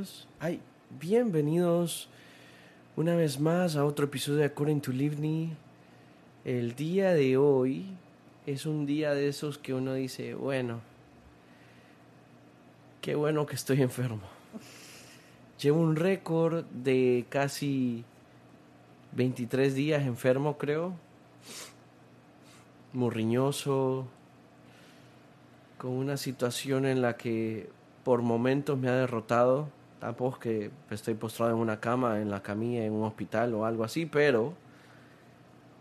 bienvenidos. Ay, bienvenidos una vez más a otro episodio de According to Livni. El día de hoy es un día de esos que uno dice, bueno, qué bueno que estoy enfermo. Llevo un récord de casi 23 días enfermo, creo. Murriñoso, con una situación en la que por momentos me ha derrotado. Tampoco que estoy postrado en una cama, en la camilla, en un hospital o algo así, pero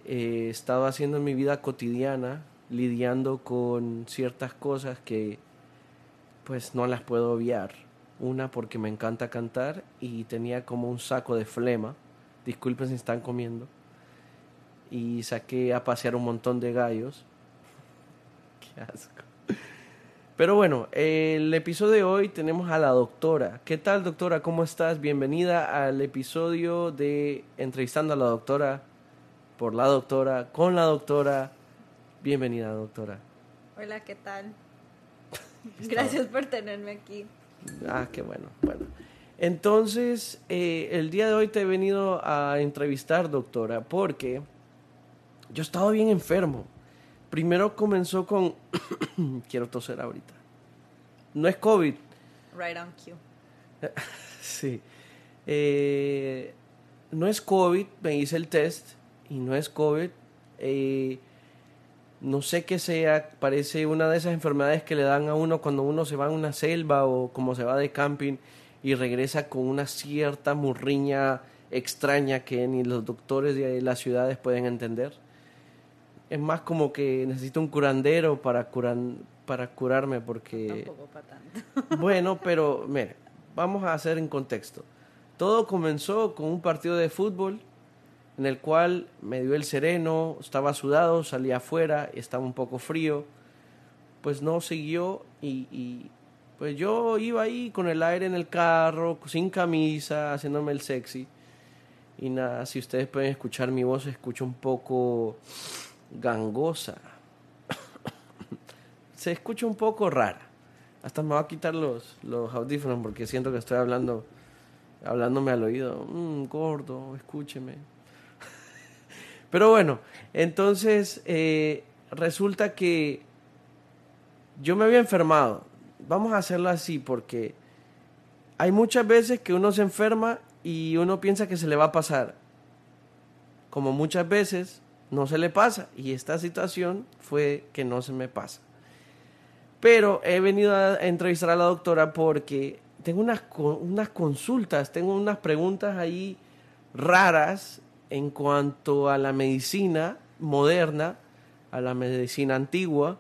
he estado haciendo en mi vida cotidiana, lidiando con ciertas cosas que pues no las puedo obviar. Una porque me encanta cantar y tenía como un saco de flema. Disculpen si están comiendo. Y saqué a pasear un montón de gallos. Qué asco. Pero bueno, el episodio de hoy tenemos a la doctora. ¿Qué tal, doctora? ¿Cómo estás? Bienvenida al episodio de Entrevistando a la doctora, por la doctora, con la doctora. Bienvenida, doctora. Hola, ¿qué tal? Gracias por tenerme aquí. Ah, qué bueno. Bueno, entonces, eh, el día de hoy te he venido a entrevistar, doctora, porque yo he estado bien enfermo. Primero comenzó con... Quiero toser ahorita. No es COVID. Right on cue. sí. Eh, no es COVID, me hice el test y no es COVID. Eh, no sé qué sea, parece una de esas enfermedades que le dan a uno cuando uno se va a una selva o como se va de camping y regresa con una cierta murriña extraña que ni los doctores de las ciudades pueden entender es más como que necesito un curandero para, curan, para curarme porque... Tampoco para tanto. Bueno, pero mire, vamos a hacer en contexto. Todo comenzó con un partido de fútbol en el cual me dio el sereno, estaba sudado, salía afuera, estaba un poco frío, pues no siguió y, y pues yo iba ahí con el aire en el carro, sin camisa, haciéndome el sexy. Y nada, si ustedes pueden escuchar mi voz, escucho un poco gangosa. Se escucha un poco rara. Hasta me voy a quitar los, los audífonos porque siento que estoy hablando, hablándome al oído. Mm, gordo, escúcheme. Pero bueno, entonces eh, resulta que yo me había enfermado. Vamos a hacerlo así porque hay muchas veces que uno se enferma y uno piensa que se le va a pasar. Como muchas veces no se le pasa. Y esta situación fue que no se me pasa. Pero he venido a entrevistar a la doctora porque tengo unas, unas consultas, tengo unas preguntas ahí raras en cuanto a la medicina moderna, a la medicina antigua.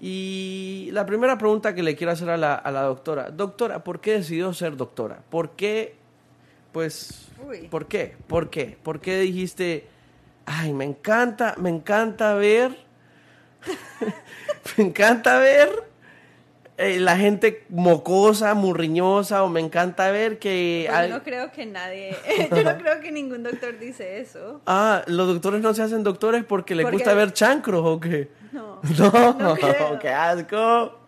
Y la primera pregunta que le quiero hacer a la, a la doctora, doctora, ¿por qué decidió ser doctora? ¿Por qué? Pues, ¿por qué? ¿Por qué? ¿Por qué dijiste, ay, me encanta, me encanta ver, me encanta ver eh, la gente mocosa, murriñosa, o me encanta ver que... Pues yo no creo que nadie, yo no creo que ningún doctor dice eso. Ah, los doctores no se hacen doctores porque les gusta ver chancros o qué. No, no, no qué asco.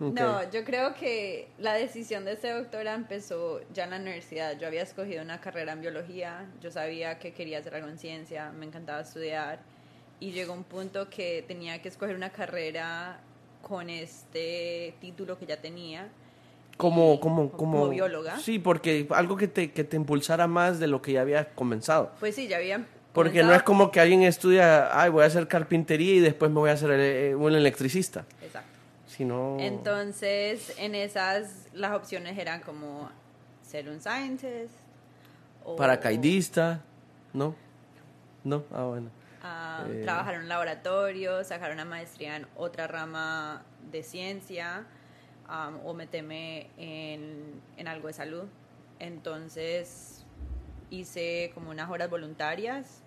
No, yo creo que la decisión de ser doctora empezó ya en la universidad. Yo había escogido una carrera en biología, yo sabía que quería hacer algo en ciencia, me encantaba estudiar y llegó un punto que tenía que escoger una carrera con este título que ya tenía. Como, como, como, bióloga. Sí, porque algo que te, que te impulsara más de lo que ya había comenzado. Pues sí, ya había porque no es como que alguien estudia, ay, voy a hacer carpintería y después me voy a hacer eh, un electricista. Exacto. Entonces, en esas, las opciones eran como ser un scientist. O, Paracaidista, ¿no? No, ah, bueno. Ah, eh. Trabajar en un laboratorio, sacar una maestría en otra rama de ciencia o meterme en, en algo de salud. Entonces hice como unas horas voluntarias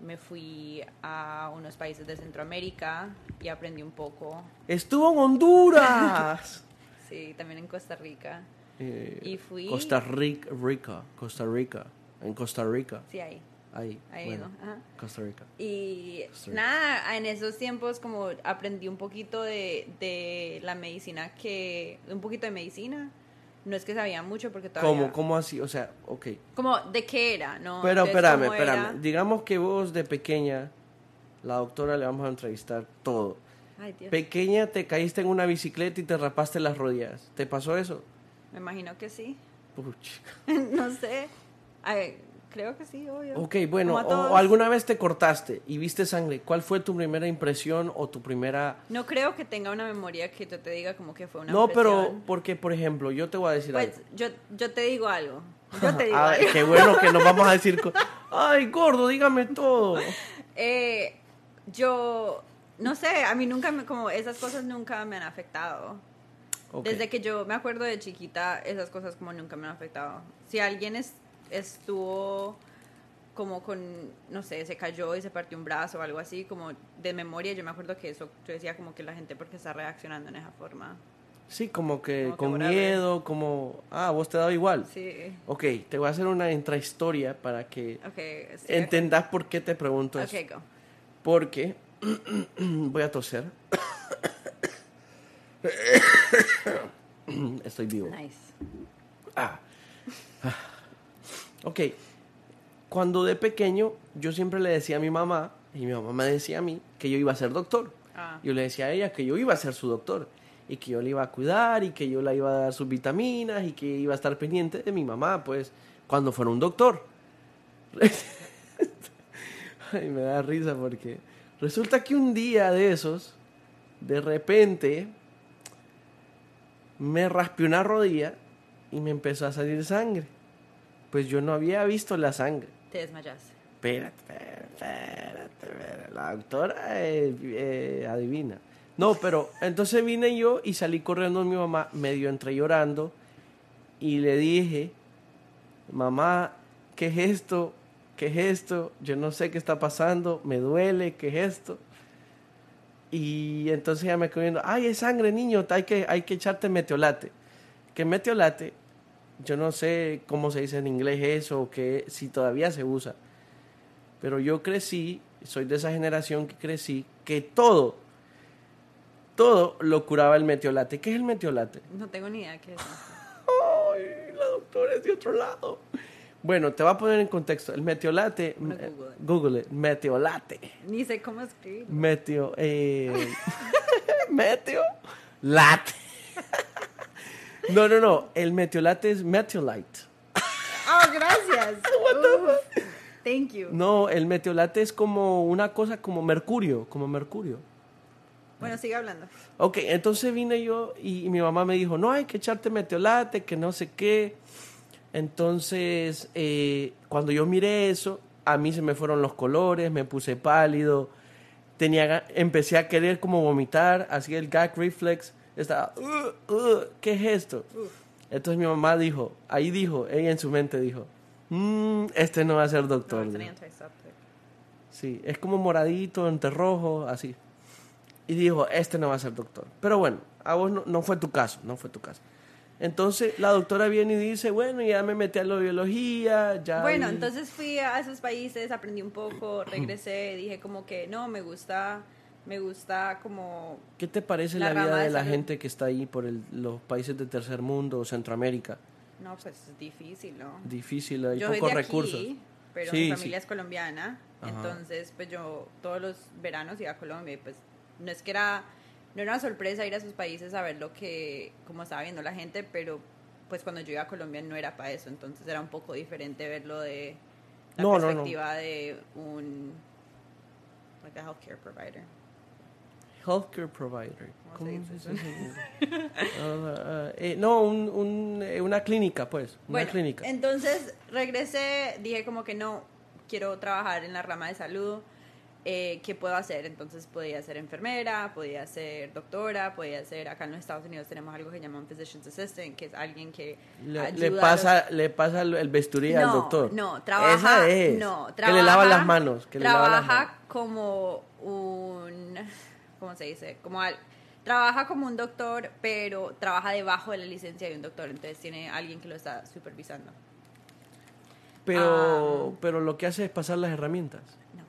me fui a unos países de Centroamérica y aprendí un poco. ¡Estuvo en Honduras! sí, también en Costa Rica. Eh, y fui... Costa Rica, Rica, Costa Rica, en Costa Rica. Sí, ahí. Ahí, ahí bueno, Costa Rica. Y nada, en esos tiempos como aprendí un poquito de, de la medicina que, un poquito de medicina, no es que sabía mucho porque todavía... ¿Cómo, cómo así? O sea, ok. Como, ¿de qué era? ¿no? Pero Entonces, espérame, espérame. Digamos que vos de pequeña, la doctora le vamos a entrevistar todo. Ay, Dios. Pequeña te caíste en una bicicleta y te rapaste las rodillas. ¿Te pasó eso? Me imagino que sí. Puchica. no sé. Ay, creo que sí, obvio. Ok, bueno, o, alguna vez te cortaste y viste sangre. ¿Cuál fue tu primera impresión o tu primera... No creo que tenga una memoria que yo te diga como que fue una no, pero porque, por ejemplo, yo te voy a decir Pues algo. yo, yo te digo algo. Yo te digo Ah, algo. qué bueno que nos vamos a decir... Ay, gordo, dígame todo. Eh, yo, no sé, a mí nunca, me, como esas cosas nunca me han afectado. Desde que yo me acuerdo de chiquita, esas cosas como nunca me han afectado. Si alguien es, estuvo como con, no sé, se cayó y se partió un brazo o algo así, como de memoria, yo me acuerdo que eso, yo decía como que la gente porque está reaccionando en esa forma. Sí, como que Como que con miedo, como... Ah, vos te daba igual. Sí, Ok, te voy a hacer una intrahistoria para que ok. sí. entendás por qué te pregunto eso. Ok, go. Porque voy a toser. Estoy vivo. Nice. Ah. Ah. Ok. Cuando de pequeño yo siempre le decía a mi mamá y mi mamá me decía a mí que yo iba a ser doctor. Ah. Yo le decía a ella que yo iba a ser su doctor y que yo le iba a cuidar y que yo le iba a dar sus vitaminas y que iba a estar pendiente de mi mamá, pues, cuando fuera un doctor. Ay, me da risa porque resulta que un día de esos, de repente, me raspé una rodilla y me empezó a salir sangre. Pues yo no había visto la sangre. Te desmayaste. Espérate, espérate, espérate. La doctora eh, eh, adivina. No, pero entonces vine yo y salí corriendo a mi mamá, medio entre llorando, y le dije, mamá, ¿qué es esto? ¿Qué es esto? Yo no sé qué está pasando, me duele, ¿qué es esto? Y entonces ella me quedó viendo, ay, es sangre, niño, hay que, hay que echarte metiolate. Que metiolate, yo no sé cómo se dice en inglés eso, o que si todavía se usa. Pero yo crecí, soy de esa generación que crecí, que todo, todo lo curaba el metiolate. ¿Qué es el metiolate? No tengo ni idea qué es. Ay, la doctora es de otro lado. Bueno, te voy a poner en contexto. El metiolate, eh, Google. Google metiolate. Ni sé cómo escribir. Meteo, eh, meteo, late. No, no, no. El metiolate es metiolite. Oh, gracias. Uh, thank you. No, el metiolate es como una cosa como mercurio, como mercurio. Bueno, sigue hablando. Ok, entonces vine yo y mi mamá me dijo, no hay que echarte metiolate, que no sé qué. Entonces, eh, cuando yo miré eso, a mí se me fueron los colores, me puse pálido, tenía, empecé a querer como vomitar, así el gag reflex, estaba, "Uh, uh, ¿qué es esto? Entonces mi mamá dijo, ahí dijo, ella en su mente dijo, "Mm, este no va a ser No, doctor. an dijo. antiseptic. Sí, es como moradito, entre rojo, así. Y dijo, este no va a ser doctor. Pero bueno, a vos no, no fue tu caso, no fue tu caso. Entonces la doctora viene y dice, bueno, ya me metí a la biología, ya... Bueno, vi- entonces fui a esos países, aprendí un poco, regresé, dije como que no, me gusta, me gusta como... ¿Qué te parece la la, vida de, de la gente que está ahí por el- los países de tercer mundo o Centroamérica? No, pues es difícil, ¿no? Difícil, hay yo pocos recursos. pero Sí, mi sí. familia es colombiana, Ajá. entonces pues yo todos los veranos iba a Colombia y pues no es que era, no era una sorpresa ir a esos países a ver lo que, cómo estaba viendo la gente, pero pues cuando yo iba a Colombia no era para eso, entonces era un poco diferente verlo de la No, no, no. perspectiva de un like a healthcare provider. Healthcare provider. ¿Cómo se ¿Cómo dice se eh, no, un- un, eh, una clínica, pues. Una clínica. entonces regresé, dije como que no, quiero trabajar en la rama de salud, eh, ¿qué puedo hacer? Entonces podía ser enfermera, podía ser doctora, podía ser, acá en los Estados Unidos tenemos algo que llaman Physician's Assistant, que es alguien que Le, ayuda le a los- pasa, le pasa el bisturí al doctor. No, trabaja. Esa es. No, que le lava trabaja- las manos. Que le lava las trabaja manos. como un. ¿Cómo se dice? Como al- trabaja como un doctor, pero trabaja debajo de la licencia de un doctor. Entonces tiene alguien que lo está supervisando. Pero, pero lo que hace es pasar las herramientas. No.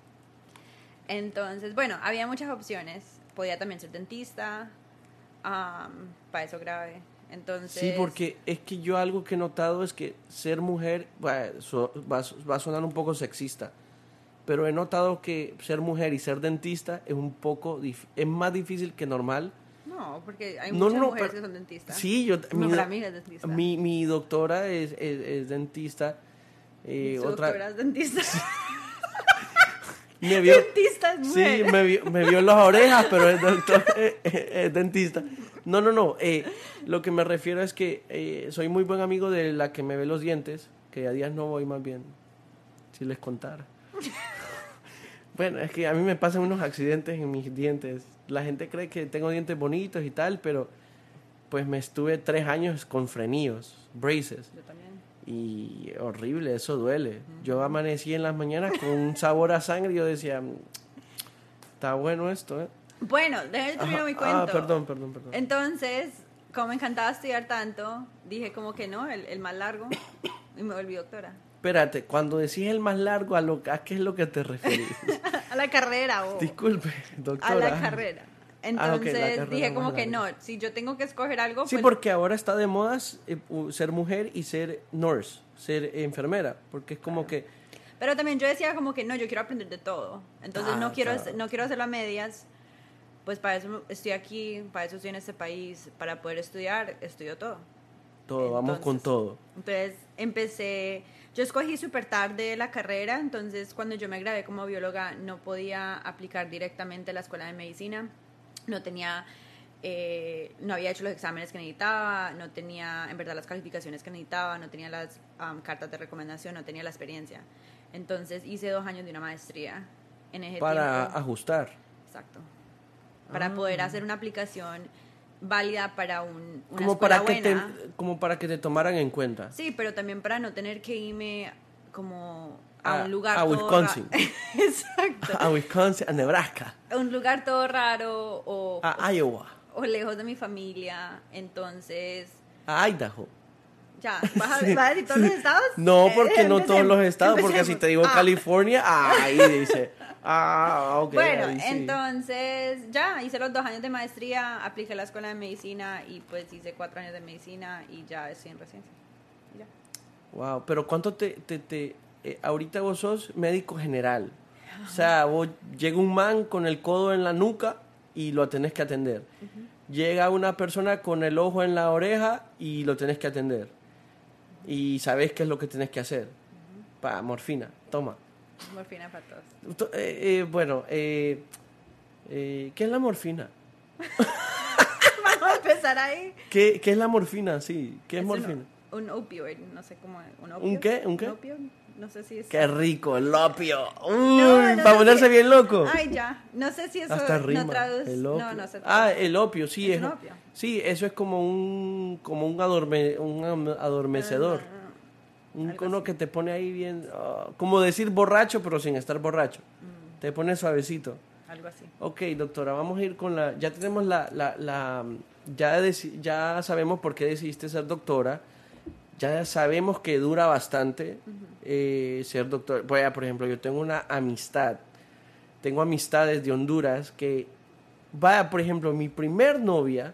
Entonces, bueno, había muchas opciones. Podía también ser dentista, am, para eso grave. Entonces, Sí, porque es que yo algo que he notado es que ser mujer va, va, va a sonar un poco sexista, pero he notado que ser mujer y ser dentista es un poco dif- es más difícil que normal. no, porque hay No, muchas no, mujeres pero- que son dentistas. Sí, yo Mi, mi, amiga es dentista. mi, mi doctora es, es, es dentista. eh, Su otra doctora es dentista. me vio dentista es Sí, mujer. me vio, me vio las orejas, pero es doctor, es, es dentista. No, no, no. eh, lo que me refiero es que eh, soy muy buen amigo de la que me ve los dientes, que a días no voy más bien, si les contara. bueno, es que a mí me pasan unos accidentes en mis dientes. La gente cree que tengo dientes bonitos y tal, pero pues me estuve tres años con frenillos, braces. Yo también. Y horrible, eso duele. Yo amanecí en las mañanas con un sabor a sangre y yo decía, "Mm, está bueno esto, ¿eh? Bueno, déjame terminar mi cuento. Ah, perdón, perdón, perdón. Entonces, como me encantaba estudiar tanto, dije como que no, el, el más largo, y me volví doctora. Espérate, cuando decís el más largo, ¿a, lo, ¿a qué es lo que te referís? a la carrera o Disculpe, doctora. a la carrera. Ah, la Entonces carrera dije como que no, si yo tengo que escoger algo, Sí, pues porque ahora está de moda eh, ser mujer y ser nurse, ser enfermera, porque es como que... Pero también yo decía como que no, yo quiero aprender de todo. Entonces Ah, no quiero claro. hacer- no quiero hacerlo a medias. Pues para eso estoy aquí, para eso estoy en este país, para poder estudiar, estudio todo. Todo, vamos con todo. Entonces empecé, yo escogí súper tarde la carrera, entonces cuando yo me gradué como bióloga no podía aplicar directamente a la escuela de medicina, no tenía, eh, no había hecho los exámenes que necesitaba, no tenía en verdad las calificaciones que necesitaba, no tenía las am, cartas de recomendación, no tenía la experiencia. Entonces hice dos años de una maestría en ese Para tiempo. ajustar. Exacto. Para Ah. poder hacer una aplicación válida para un, una Como escuela para, que te, como para que te tomaran en cuenta. Sí, pero también para no tener que irme como a, A- un lugar a todo Wisconsin. Exacto. A Wisconsin, a Nebraska, A un lugar todo raro o, a Iowa, o lejos de mi familia. Entonces, a Idaho. ya, ¿vas a, vas a decir todos los estados? No, Eh, porque no todos los estados, porque si te digo Ah, California, ahí dice. Ah, ok. Bueno, sí. entonces ya hice los dos años de maestría, apliqué a la escuela de medicina y pues hice cuatro años de medicina y ya estoy en residencia. Ya. Wow, pero ¿cuánto te... te, te eh, ahorita vos sos médico general. O sea, vos llega un man con el codo en la nuca y lo tenés que atender. Llega una persona con el ojo en la oreja y lo tenés que atender. Y sabés qué es lo que tenés que hacer. Pa, morfina, toma. Morfina para todos. To- eh, eh, bueno, eh, eh, ¿qué es la morfina? Vamos a empezar ahí. ¿Qué, qué es la morfina? Sí, ¿qué es, un- morfina? Un, opioid, no sé cómo es. ¿Un, ¿Un qué? ¿Un qué? opio? No sé si es. Qué rico, el opio. Uy, No, no para ponerse si- bien loco. Ay, ya. No sé si eso Hasta rima. no traduce. el opio. No, no sé. Ah, el opio, sí. Es Es, un opio. Sí, eso es como un, como un, adorme- un adormecedor. Un, Ah, uno así. que te pone ahí bien, ah, como decir borracho, pero sin estar borracho. Mm. Te pone suavecito. Algo así. Ok, doctora, vamos a ir con la... Ya tenemos la... la, la ya, deci- ya sabemos por qué decidiste ser doctora. Ya sabemos que dura bastante eh, ser doctora. Vaya, por ejemplo, yo tengo una amistad. Tengo amistades de Honduras que... Vaya, por ejemplo, mi primer novia...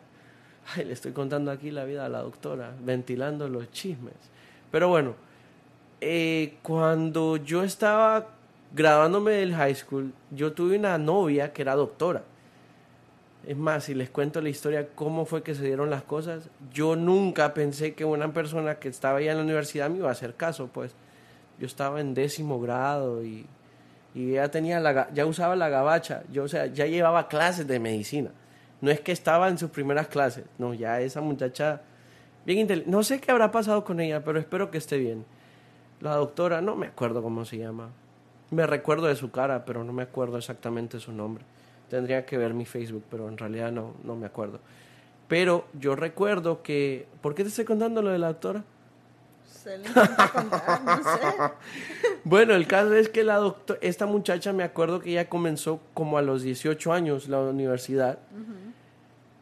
Ay, le estoy contando aquí la vida a la doctora, ventilando los chismes. Pero bueno, eh, cuando yo estaba graduándome del high school, yo tuve una novia que era doctora. Es más, si les cuento la historia, cómo fue que se dieron las cosas, yo nunca pensé que una persona que estaba ya en la universidad me iba a hacer caso, pues yo estaba en décimo grado y, y ella tenía la, ya usaba la gabacha, yo, o sea, ya llevaba clases de medicina. No es que estaba en sus primeras clases, no, ya esa muchacha, bien no sé qué habrá pasado con ella, pero espero que esté bien. La doctora, no me acuerdo cómo se llama. Me recuerdo de su cara, pero no me acuerdo exactamente su nombre. Tendría que ver mi Facebook, pero en realidad no, no me acuerdo. Pero yo recuerdo que... ¿Por qué te estoy contando lo de la doctora? Se le contar, no sé. Bueno, el caso es que la doctora, esta muchacha me acuerdo que ella comenzó como a los 18 años la universidad.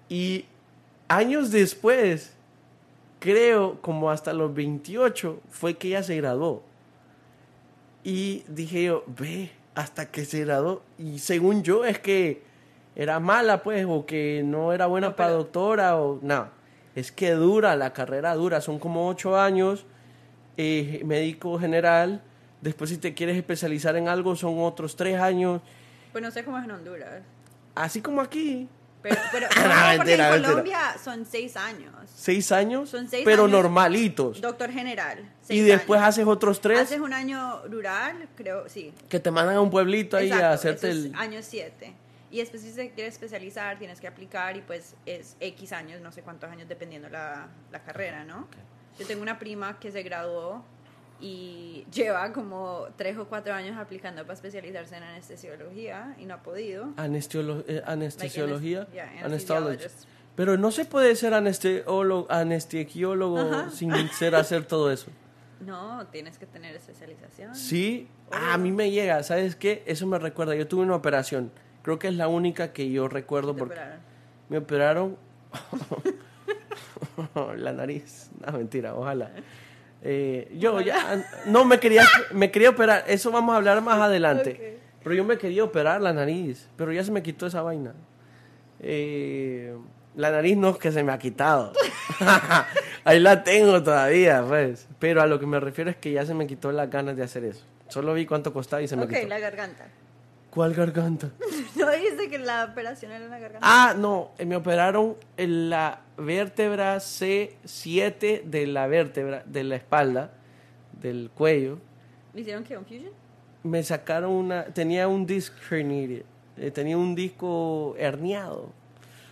Y años después, creo como hasta los 28, fue que ella se graduó. Y dije yo, ve, hasta que se graduó. Y según yo es que era mala, pues, o que no era buena No, para pero- doctora, o no. es que dura, la carrera dura, son como ocho años, eh, médico general, después si te quieres especializar en algo son otros tres años, Pues no sé cómo es en Honduras. así como aquí, Pero, pero No, no, porque mentira, en mentira. Colombia son seis años. seis años, Son seis pero años. normalitos. Doctor general. Y después años. haces otros tres Haces un año rural, creo, sí. que te mandan a un pueblito ahí Exacto, a hacerte eso es el... año 7. Y después si te quieres especializar, tienes que aplicar y pues es X años, no sé cuántos años dependiendo la, la carrera, ¿no? Yo tengo una prima que se graduó y lleva como 3 o 4 años aplicando para especializarse en anestesiología y no ha podido. Anestesiolo- eh, anestesiología, Like yeah, anesthesiologist. Pero no se puede ser anestesiólogo, Ajá. sin ser hacer todo eso. No, tienes que tener especialización. Sí. Ah, a mí me llega, ¿sabes qué? Eso me recuerda, yo tuve una operación, creo que es la única que yo recuerdo porque operaron. me operaron la nariz, no mentira, ojalá. Eh, yo ya, no me quería, me quería operar, eso vamos a hablar más adelante. Ok. Pero yo me quería operar la nariz, pero ya se me quitó esa vaina. Eh, la nariz no es que se me ha quitado. Ahí la tengo todavía, pues. Pero a lo que me refiero es que ya se me quitó las ganas de hacer eso. Solo vi cuánto costaba y se me Ok, quitó. la garganta. ¿Cuál garganta? ¿No dijiste que la operación era en la garganta? Ah, no, eh, me operaron en la vértebra C7 de la vértebra, de la espalda, del cuello. ¿Le hicieron qué? ¿Un fusion? Me sacaron una, tenía un disc herniated, eh, tenía un disco herniado.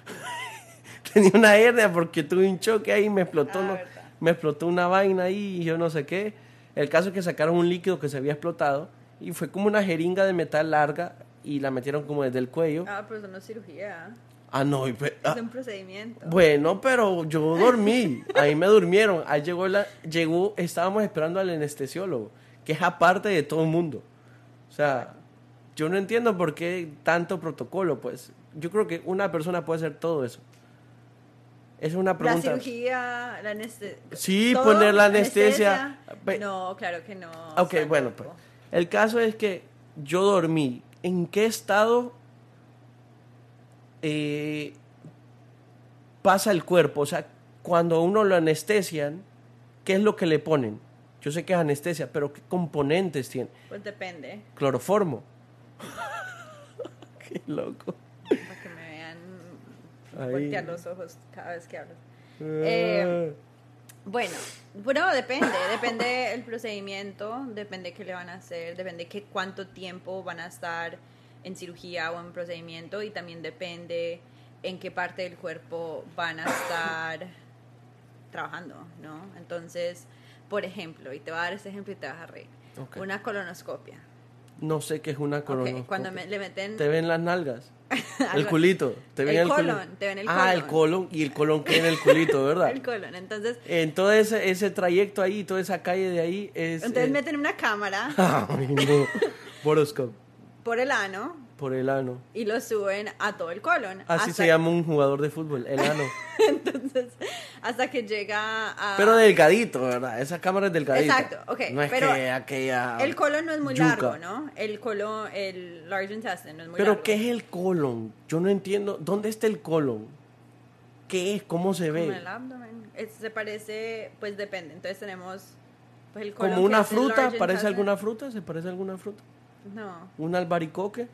tenía una hernia porque tuve un choque ahí y me explotó, Ah, no- me explotó una vaina ahí y yo no sé qué. El caso es que sacaron un líquido que se había explotado y fue como una jeringa de metal larga y la metieron como desde el cuello. Ah, pero eso no es cirugía. Ah, no, y pe- ah, Es un procedimiento. bueno, pero yo dormí, ahí me durmieron, ahí llegó la, llegó, estábamos esperando al anestesiólogo, que es aparte de todo el mundo. O sea, yo no entiendo por qué tanto protocolo, pues. Yo creo que una persona puede hacer todo eso. Es una La pregunta. cirugía, la anestesia. Sí, poner la anestesia. No, claro que no. Ok, bueno, pues. El caso es que yo dormí. ¿En qué estado eh, pasa el cuerpo? O sea, cuando a uno lo anestesian, ¿qué es lo que le ponen? Yo sé que es anestesia, pero ¿qué componentes tiene? Pues depende. Cloroformo. qué loco. Para que me vean Ahí. voltear los ojos cada vez que hablo. Eh, Bueno, bueno, depende, depende el procedimiento, depende qué le van a hacer, depende qué cuánto tiempo van a estar en cirugía o en procedimiento y también depende en qué parte del cuerpo van a estar trabajando, ¿no? Entonces, por ejemplo, y te voy a dar este ejemplo y te vas a reír, Ok. una colonoscopia. no sé qué es una colonoscopia. cuando me- le meten Te ven las nalgas. el culito. Te ven El el, colon, te ven el Ah, el colon. Y el colon que en el culito, ¿verdad? el colon, entonces, En todo ese, ese trayecto ahí, toda esa calle de ahí es... entonces meten una cámara Ay, no. Boroscope, por el ano por el ano. y lo suben a todo el colon. Así se llama un jugador de fútbol, el ano. Entonces, hasta que llega a... Pero delgadito, ¿verdad? Esa cámara es delgadita. Exacto, ok, No es pero que aquella... El colon no es muy yuca. largo, ¿no? El colon, el large intestine no es muy Pero largo. ¿qué es el colon? Yo no entiendo. ¿Dónde está el colon? ¿Qué es? ¿Cómo se Como ve? el abdomen. Es- se parece, pues depende. Entonces tenemos pues, el colon ¿Como una fruta? ¿Parece alguna fruta? ¿Se parece a alguna fruta? No. ¿Un albaricoque?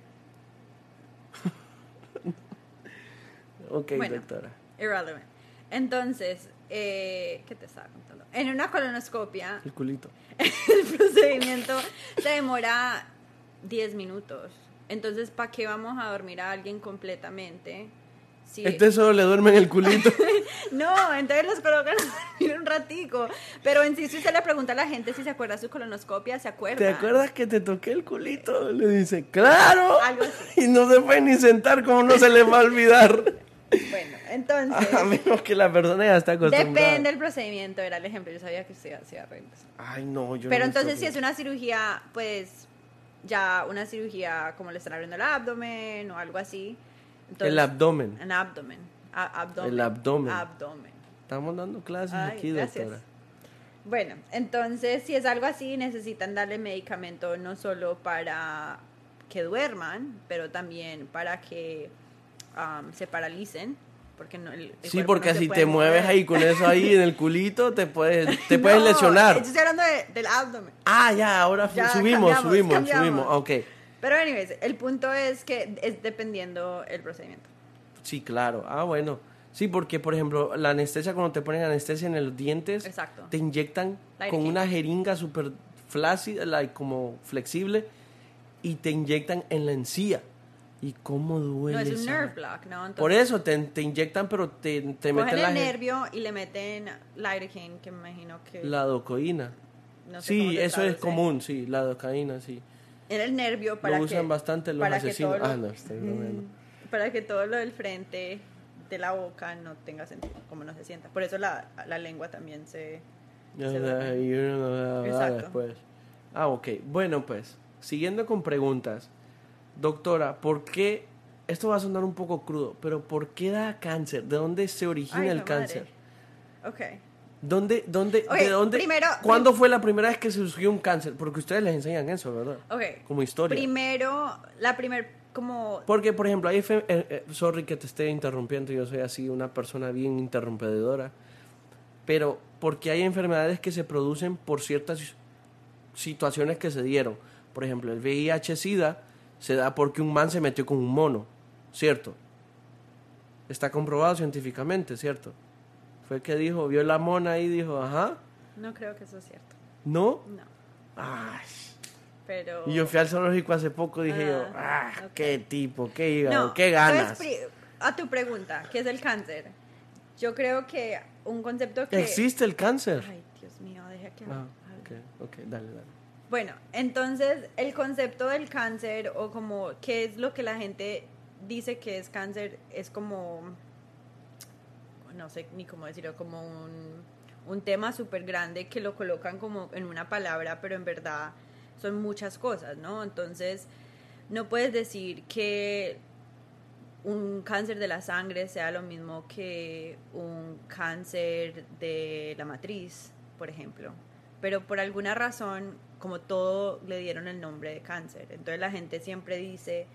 ok, Bueno. doctora. Irrelevant. Entonces, eh, ¿qué te estaba contando? En una colonoscopia, El culito. el procedimiento se demora 10 minutos. Entonces, ¿para qué vamos a dormir a alguien completamente? Este solo le duerme en el culito. No, entonces los colocan un ratico. Pero en sí, si usted le pregunta a la gente si se acuerda de su colonoscopia, se acuerda. ¿Te acuerdas que te toqué el culito? Le dice, ¡claro! Algo así. Y no se puede ni sentar, como no se le va a olvidar? Bueno, entonces, A menos que la persona ya está acostumbrada. depende del procedimiento, era el ejemplo. Yo sabía que usted hacía arreglos. Ay, no, yo Pero no entonces, si es una cirugía, pues ya una cirugía como le están abriendo el abdomen o algo así. Entonces, El abdomen. Un abdomen. El abdomen. Abdomen. Estamos dando clases Ay, aquí, gracias. doctora. Bueno, entonces si es algo así, necesitan darle medicamento no solo para que duerman, pero también para que um, se paralicen Porque no, el, el Sí, porque no si te mueves ahí con eso ahí en el culito, te puedes, te puedes No, lesionar. Estoy hablando de- del abdomen. Ah, ya, ahora Ya, subimos, cambiamos, subimos, cambiamos. subimos. Ok. Pero, anyways, el punto es que es dependiendo el procedimiento. Sí, claro. Ah, bueno. Sí, porque, por ejemplo, la anestesia, cuando te ponen anestesia en los dientes, Exacto. te inyectan con una jeringa súper flácida, like, como flexible, y te inyectan en la encía. ¿Y cómo duele? No, es un esa- nerve block, ¿no? Entonces, Por eso te, te inyectan, pero te, te meten la, el nervio y le meten lidocaine, que me imagino que... la docoína. no sé sí, eso es común, sí, la docaína, sí. En el nervio para Lo que... usan bastante los para que asesinos. todo lo- Ah, no, estoy. Mm, Para que todo lo del frente de la boca no tenga sentido, como no se sienta. Por eso la, la lengua también se... Ya, se y uno no da Exacto. después. Ah, ok. Bueno, pues, siguiendo con preguntas. Doctora, ¿por qué, esto va a sonar un poco crudo, pero ¿por qué da cáncer? ¿De dónde se origina Ay, el madre. cáncer? Ok. ¿Dónde, dónde, de dónde, primero- ¿Cuándo fue la primera vez que se surgió un cáncer? Porque ustedes les enseñan eso, ¿verdad? Ok. Como historia. Primero, la primer, como... Porque, por ejemplo, hay... eh, eh, sorry que te esté interrumpiendo, yo soy así una persona bien interrumpedora. Pero porque hay enfermedades que se producen por ciertas situaciones que se dieron. Por ejemplo, el VIH-Sida se da porque un man se metió con un mono, ¿cierto? Está comprobado científicamente, ¿cierto? Fue que dijo, vio la mona y dijo, ajá, No creo que eso es cierto. ¿no? No. Ay. Pero... Y yo fui al zoológico hace poco y dije yo, Ah, ah, qué tipo, qué hígado, No, qué ganas. a tu pregunta, ¿qué es el cáncer? Yo creo que un concepto que... ¿Existe el cáncer? Ay, Dios mío, deja que... Ah, ok, ok, dale, dale. Bueno, entonces el concepto del cáncer o como qué es lo que la gente dice que es cáncer es como, no sé ni cómo decirlo, como un, un tema súper grande que lo colocan como en una palabra, pero en verdad son muchas cosas, ¿no? Entonces no puedes decir que un cáncer de la sangre sea lo mismo que un cáncer de la matriz, por ejemplo. Pero por alguna razón, como todo, le dieron el nombre de cáncer. Entonces la gente siempre dice,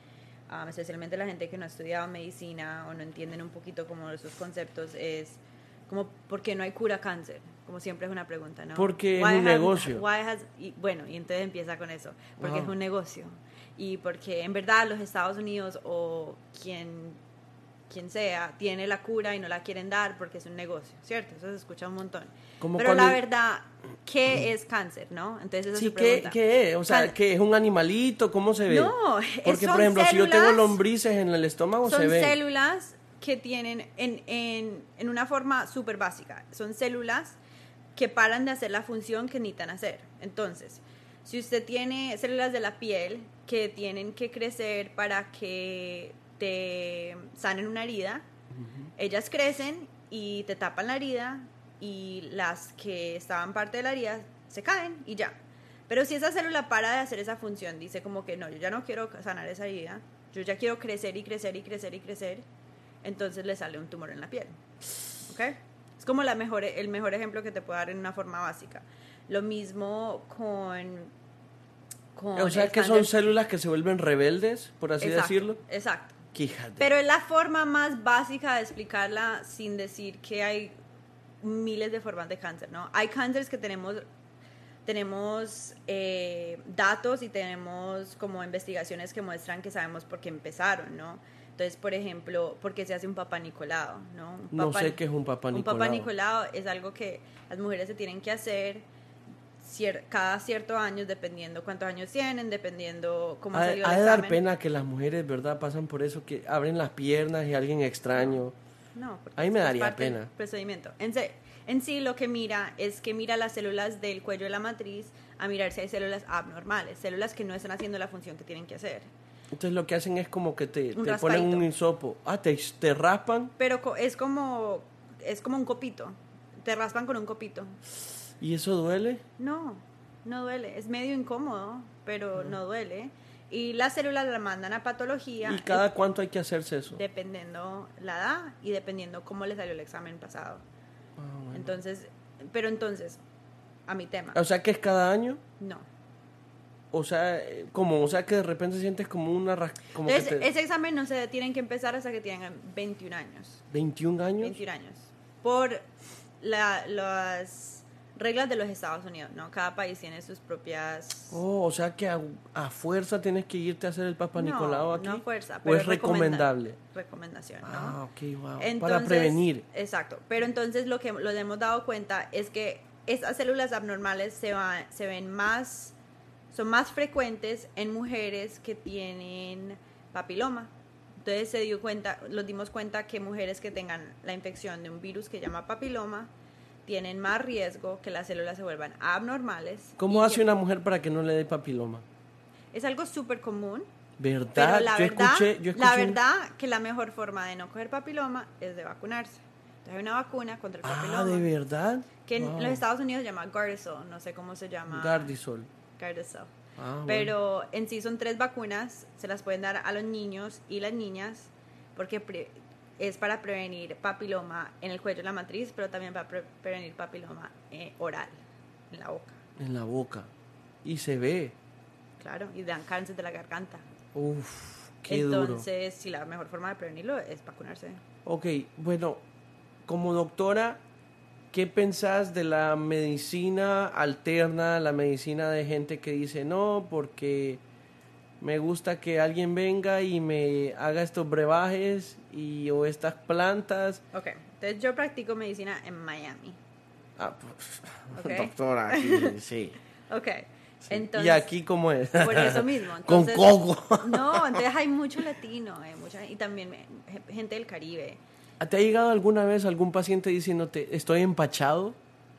um, especialmente la gente que no ha estudiado medicina o no entienden un poquito como esos conceptos, es como, ¿por qué no hay cura cáncer? Como siempre es una pregunta, ¿no? Porque es Why un has- negocio. why has- y, bueno, y entonces empieza con eso, porque Ajá. es un negocio. Y porque en verdad los Estados Unidos o quien, quien sea tiene la cura y no la quieren dar porque es un negocio, ¿cierto? Eso se escucha un montón. Como Pero cuando- la verdad, ¿qué es cáncer, no? Entonces esa Sí, es su ¿qué, pregunta. qué es? O sea, ¿qué es un animalito? ¿Cómo se ve? No, Porque, son por ejemplo, si yo tengo lombrices en el estómago, se son ve. células que tienen en, en, en una forma súper básica. Son células que paran de hacer la función que necesitan hacer. Entonces, si usted tiene células de la piel que tienen que crecer para que te sanen una herida, ellas crecen y te tapan la herida y las que estaban parte de la herida se caen y ya. Pero si esa célula para de hacer esa función, dice como que no, yo ya no quiero sanar esa herida, yo ya quiero crecer y crecer y crecer y crecer, entonces le sale un tumor en la piel. ¿Ok? Es como la mejor, el mejor ejemplo que te puedo dar en una forma básica. Lo mismo con... con O sea, que son células que se vuelven rebeldes, por así Exacto, decirlo. Exacto. Quíjate. Pero es la forma más básica de explicarla sin decir que hay miles de formas de cáncer, ¿no? Hay cánceres que tenemos, tenemos eh, datos y tenemos como investigaciones que muestran que sabemos por qué empezaron, ¿no? Entonces, por ejemplo, ¿por qué se hace un papá Nicolau, ¿no? Un no papá- sé qué es un papá un Nicolau. papá Nicolau es algo que las mujeres se tienen que hacer cier- cada cierto año, dependiendo cuántos años tienen, dependiendo cómo Ha, salió ha el de dar pena que las mujeres, ¿verdad? Pasan por eso, que abren las piernas y alguien extraño. No, porque A mí me daría parte del pena. procedimiento. En, se- en sí lo que mira es que mira las células del cuello de la matriz a mirar si hay células abnormales, células que no están haciendo la función que tienen que hacer. Entonces lo que hacen es como que te, Un te ponen un hisopo. Ah, te, te raspan Pero es como es como un copito. Te raspan con un copito. y eso duele. No, no duele. Es medio incómodo, pero no duele. Y las células la mandan a patología. ¿Y cada cuánto hay que hacerse eso? dependiendo la edad y dependiendo cómo le salió el examen pasado. Ah, bueno. Entonces, pero entonces, a mi tema, O sea que es cada año. no. O sea, eh, como, o sea que de repente sientes como una ras- como que Entonces, te- ese examen no se tienen que empezar hasta que tengan 21 años. 21 años. 21 años. Por la- las reglas de los Estados Unidos, ¿no? Cada país tiene sus propias... Oh, o sea que a, a fuerza tienes que irte a hacer el Papa no, Nicolau aquí. no fuerza, ¿O pero es recomendable? Recomendación, ¿no? Ah, ok, wow. Para prevenir. Exacto. Pero entonces lo que lo hemos dado cuenta es que esas células abnormales se, va- se ven más, son más frecuentes en mujeres que tienen papiloma. Entonces se dio cuenta, nos dimos cuenta que mujeres que tengan la infección de un virus que se llama papiloma tienen más riesgo que las células se vuelvan abnormales. ¿Cómo hace que- una mujer para que no le dé papiloma? Es algo súper común. ¿Verdad? Pero la yo verdad, escuché, yo la escuché un- verdad que la mejor forma de no coger papiloma es de vacunarse. Entonces hay una vacuna contra el papiloma. Ah, ¿de verdad? Que en Wow. los Estados Unidos se llama Gardasil, no sé cómo se llama. Gardasil. Gardasil. Ah, bueno. Pero en sí son tres vacunas, se las pueden dar a los niños y las niñas, porque es para prevenir papiloma en el cuello de la matriz, pero también para pre- prevenir papiloma eh, oral, en la boca, En la boca. Y se ve. claro, y dan cáncer de la garganta. Uf, qué duro. Entonces, sí, la mejor forma de prevenirlo es vacunarse. Ok, bueno, como doctora, ¿qué pensás de la medicina alterna, la medicina de gente que dice no, porque me gusta que alguien venga y me haga estos brebajes y o estas plantas? Ok, entonces yo practico medicina en Miami. Ah, pues, Ok. doctora, aquí, sí. Ok, sí. entonces... ¿Y aquí cómo es? Por eso mismo. Con entonces- coco. No, entonces hay mucho latino, hay mucha, y también eh, gente del Caribe. ¿Te ha llegado alguna vez algún paciente diciéndote, estoy empachado?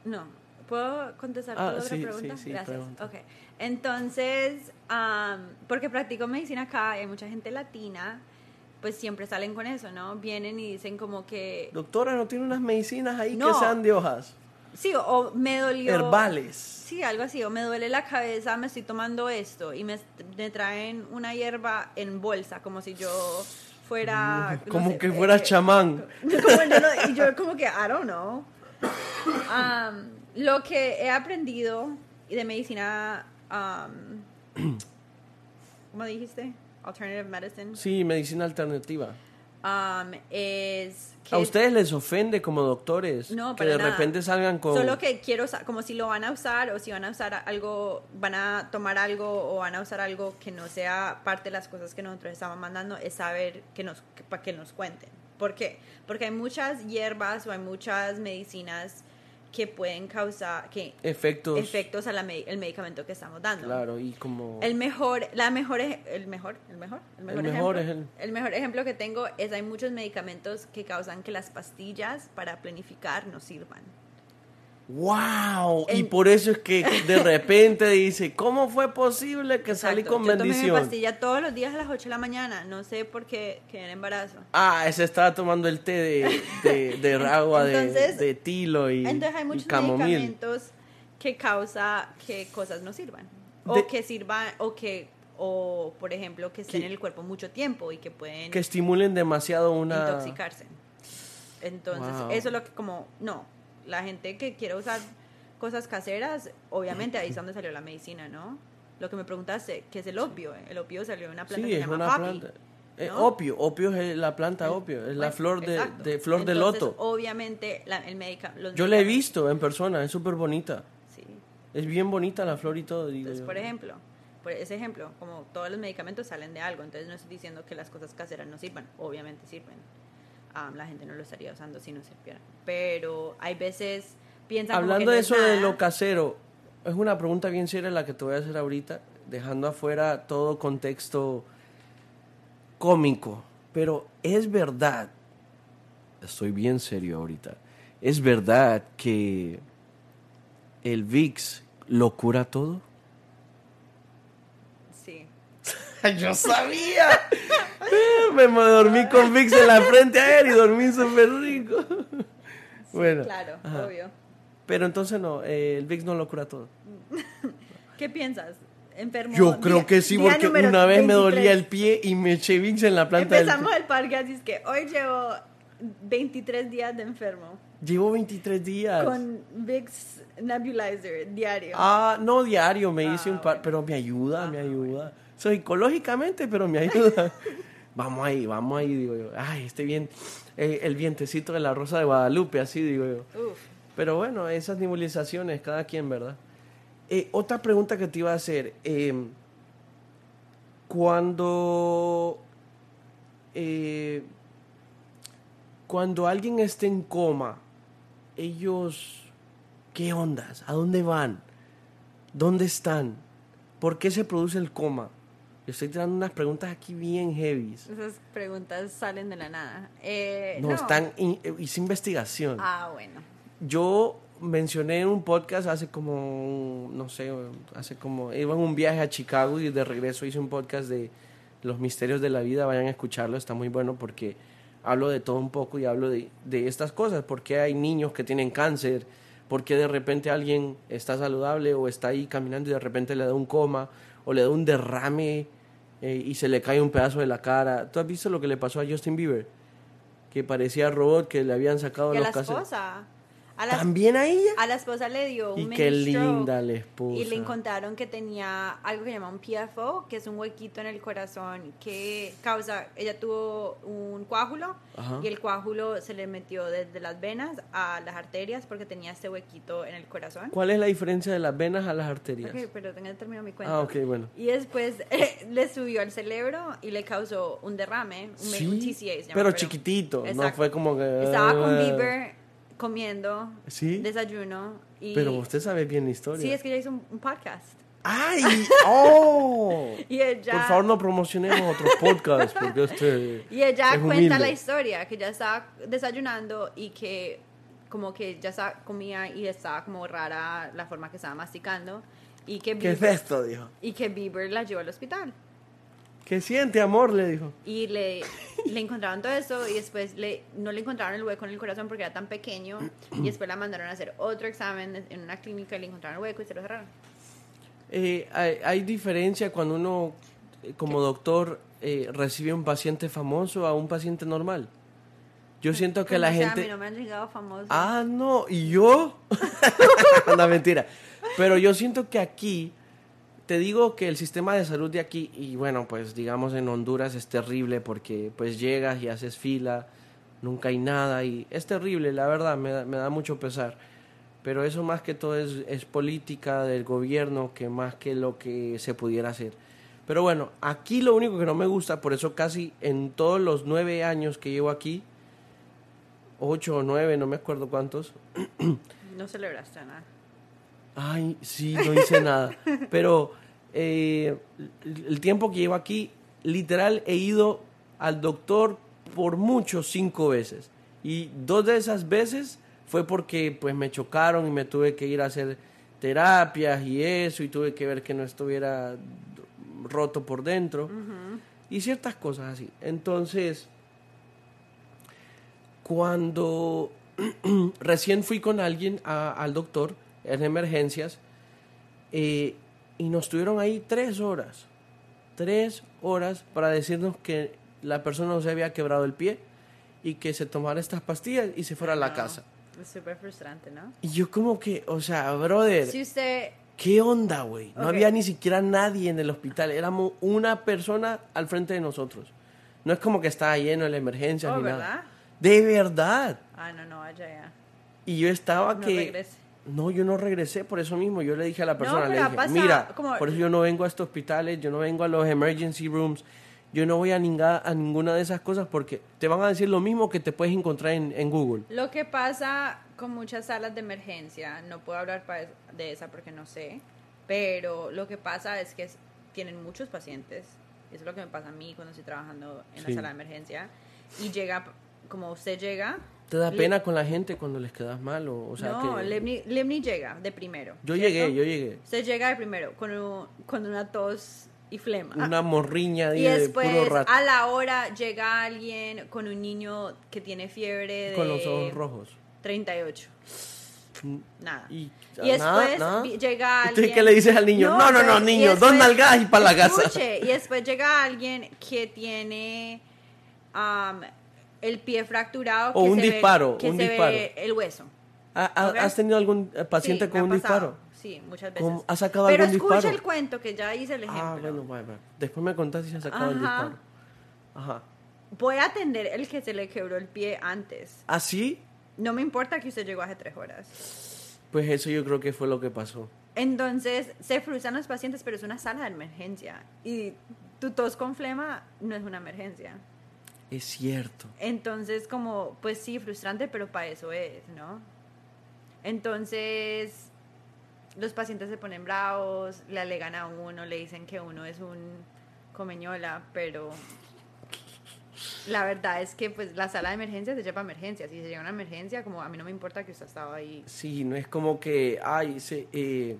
No, ¿puedo contestar Ah, tu otra sí, pregunta? sí, sí, Gracias. pregunta. Ok, entonces, am, porque practico medicina acá hay mucha gente latina, pues siempre salen con eso, ¿no? Vienen y dicen como que, Doctora, ¿no tiene unas medicinas ahí No. que sean de hojas? sí, o, o me dolió... Herbales. Sí, algo así, o me duele la cabeza, me estoy tomando esto y me, me traen una hierba en bolsa, como si yo fuera... no Como sé, que fuera eh, chamán. Como no- y yo como que, I don't know. Um, lo que he aprendido de medicina, um, ¿cómo dijiste? Alternative medicine. Sí, medicina alternativa. Um, es que ¿A ustedes les ofende como doctores No, que de nada. repente salgan con... Solo que quiero, como si lo van a usar o si van a usar algo, van a tomar algo o van a usar algo que no sea parte de las cosas que nosotros estamos mandando, es saber que nos, que, para que nos cuenten. ¿Por qué? Porque hay muchas hierbas o hay muchas medicinas que pueden causar que efectos... efectos al medicamento que estamos dando. Claro, y como... El mejor, la mejor, ej- el mejor, el mejor, el mejor, El mejor ejemplo, el- mejor ejemplo que tengo es hay muchos medicamentos que causan que las pastillas para planificar no sirvan. ¡Wow! Y por eso es que de repente dice, ¿cómo fue posible que salí Exacto. con Yo tomé mi bendición? pastilla todos los días a las 8 de la mañana, no sé por qué quedé en embarazo. Ah, ese estaba tomando el té de, de, de agua de, Entonces- de tilo y, Entonces hay muchos medicamentos que causa que cosas no sirvan o De- que sirvan o que o por ejemplo que estén Que- en el cuerpo mucho tiempo y que pueden Que estimulen demasiado una... intoxicarse. Entonces, Wow. eso es lo que como, no, la gente que quiere usar cosas caseras, obviamente ahí es donde salió la medicina, ¿no? Lo que me preguntaste, ¿qué es el opio? El opio salió de una planta Sí, que se es llama una papi. planta. Eh, opio, opio es la planta opio, es la Bueno, flor de, flor de loto. Obviamente, la- el médica... los Yo la he visto en persona, es súper bonita. Sí. Es bien bonita la flor y todo. digo Entonces, yo. por ejemplo, por ese ejemplo, como todos los medicamentos salen de algo, entonces no estoy diciendo que las cosas caseras no sirvan, obviamente sirven. Ah, la gente no lo estaría usando si no sirviera. Pero hay veces piensan como que Hablando no de es eso de lo casero, es una pregunta bien seria la que te voy a hacer ahorita, dejando afuera todo contexto cómico. Pero es verdad, estoy bien serio ahorita, es verdad que el VIX lo cura todo. Sí. Yo sabía. Me dormí con VIX en la frente ayer y dormí súper rico. bueno, Claro, ajá. obvio. pero entonces no, eh, el VIX no lo cura todo. ¿Qué piensas? Enfermo. Yo creo día- que sí, porque una vez me 23. dolía el pie y me eché Vicks en la planta del Empezamos pie. el podcast y es que hoy llevo 23 días de enfermo. Llevo 23 días. Con Vicks Nebulizer diario. Ah, no diario, me hice Ah, un par, bueno. pero me ayuda, me Ah, ayuda. Psicológicamente, pero me ayuda. vamos ahí, vamos ahí, digo yo. Ay, este bien, eh, el vientecito de la Rosa de Guadalupe, así digo yo. Uf. Pero bueno, esas nebulizaciones, cada quien, ¿verdad? Eh, otra pregunta que te iba a hacer. eh, cuando. eh, cuando alguien esté en coma, ellos. ¿Qué ondas? ¿A dónde van? ¿Dónde están? ¿Por qué se produce el coma? Yo estoy tirando unas preguntas aquí bien heavy. Esas preguntas salen de la nada. Eh, No, están. in- eh, hice investigación. Ah, bueno. Yo mencioné en un podcast hace como, no sé, hace como, iba en un viaje a Chicago y de regreso hice un podcast de los misterios de la vida, vayan a escucharlo, está muy bueno porque hablo de todo un poco y hablo de, de estas cosas, porque hay niños que tienen cáncer, porque de repente alguien está saludable o está ahí caminando y de repente le da un coma o le da un derrame eh, y se le cae un pedazo de la cara. ¿Tú has visto lo que le pasó a Justin Bieber? Que parecía robot, que le habían sacado Y a los la esposa. A la, ¿También a ella? a la esposa le dio un Y qué linda la esposa. Y le encontraron que tenía algo que se llama un PFO, que es un huequito en el corazón que causa, ella tuvo un coágulo Ajá. y el coágulo se le metió desde las venas a las arterias porque tenía este huequito en el corazón. ¿Cuál es la diferencia de las venas a las arterias? Ok, pero tenga terminado mi cuento. ah, ok, bueno. Y después eh, le subió al cerebro y le causó un derrame, un, Sí, un TCA. se llama, pero chiquitito, no Exacto. fue como que... Estaba con ah, Bieber comiendo ¿Sí? desayuno. Y, Pero usted sabe bien la historia. Sí, es que ella hizo un, un podcast. ¡Ay! ¡Oh! Y ella, Por favor, no promocionemos otros podcasts, porque este... y ella es cuenta humilde. la historia, que ya estaba desayunando y que como que ya estaba, comía y estaba como rara la forma que estaba masticando. Y que, ¿Qué es Bieber, esto? Dijo. y que Bieber la llevó al hospital. ¿Qué siente, amor? Le dijo. Y le, le encontraron todo eso y después le, no le encontraron el hueco en el corazón porque era tan pequeño y después la mandaron a hacer otro examen en una clínica y le encontraron el hueco y se lo cerraron. Eh, hay, hay diferencia cuando uno, eh, como doctor, eh, recibe un paciente famoso a un paciente normal. Yo siento que Como la sea, gente... a mí no me han llegado famosos. Ah, no, ¿y yo? no, mentira. Pero yo siento que aquí, te digo que el sistema de salud de aquí, y bueno, pues digamos en Honduras es terrible porque pues llegas y haces fila, nunca hay nada y es terrible, la verdad, me da, mucho pesar. Pero eso más que todo es, es política del gobierno que más que lo que se pudiera hacer. Pero bueno, aquí lo único que no me gusta, por eso casi en todos los nueve años que llevo aquí, ocho o nueve, no me acuerdo cuántos, No celebraste nada. Ay, sí, no hice nada. Pero eh, el tiempo que llevo aquí, literal, he ido al doctor por mucho cinco veces. Y dos de esas veces fue porque pues me chocaron y me tuve que ir a hacer terapias y eso y tuve que ver que no estuviera roto por dentro y ciertas cosas así. Entonces, cuando recién fui con alguien a- al doctor en emergencias eh, y nos tuvieron ahí tres horas, tres horas para decirnos que la persona no se había quebrado el pie y que se tomara estas pastillas y se fuera a la casa. Es súper frustrante, ¿no? Y yo como que, o sea, brother, Si usted... ¿qué onda, güey? No Ok. había ni siquiera nadie en el hospital, éramos una persona al frente de nosotros. No es como que estaba lleno de la emergencia Oh, ni ¿verdad? nada. De verdad. Ah, no, no, vaya ya. Y yo estaba No que... regrese. No, yo no regresé por eso mismo. Yo le dije a la persona, pero le dije, pasado, mira, como- por eso yo no vengo a estos hospitales, yo no vengo a los emergency rooms, yo no voy a, ninga- a ninguna de esas cosas porque te van a decir lo mismo que te puedes encontrar en, en Google. Lo que pasa con muchas salas de emergencia, no puedo hablar de esa porque no sé, pero lo que pasa es que tienen muchos pacientes. Eso es lo que me pasa a mí cuando estoy trabajando en Sí. la sala de emergencia. Y llega, como usted llega... ¿Te da le- pena con la gente cuando les quedas mal? O, o sea, no, que... Lemni, Lemni llega de primero. Yo ¿cierto? llegué, yo llegué. Usted llega de primero con, un- con una tos y flema. Una morriña Y de después, puro rato. a la hora, llega alguien con un niño que tiene fiebre de Con los ojos rojos. 38. Nada. Y, Y después nada, nada. llega ¿Y tú alguien. qué le dices al niño? No, no, no, niño, dos nalgadas y para la casa. Escuche, y después llega alguien que tiene. am, el pie fracturado. O que un se ve- disparo, que un se disparo. ve el hueso. ¿Ha- ha- Ok. ¿Has tenido algún eh, paciente Sí, con un pasado. disparo? Sí, muchas veces. ¿Cómo? ¿Ha sacado Pero algún escucha disparo? el cuento que ya hice el ejemplo. Ah, bueno, bueno, bueno. Después me contás si has sacado el Ajá. disparo. Ajá. Voy a atender el que se le quebró el pie antes. ¿Así? No me importa que usted llegó hace tres horas. Pues eso yo creo que fue lo que pasó. Entonces, se frustran los pacientes, pero es una sala de emergencia. Y tu tos con flema no es una emergencia. Es cierto. Entonces, como, pues sí, frustrante, pero para eso es, ¿no? Entonces, los pacientes se ponen bravos, le alegan a uno, le dicen que uno es un comeñola, pero la verdad es que pues la sala de emergencias se lleva emergencias. Si se llega una emergencia, como a mí no me importa que usted estaba ahí. Sí, no es como que, ay, se, eh,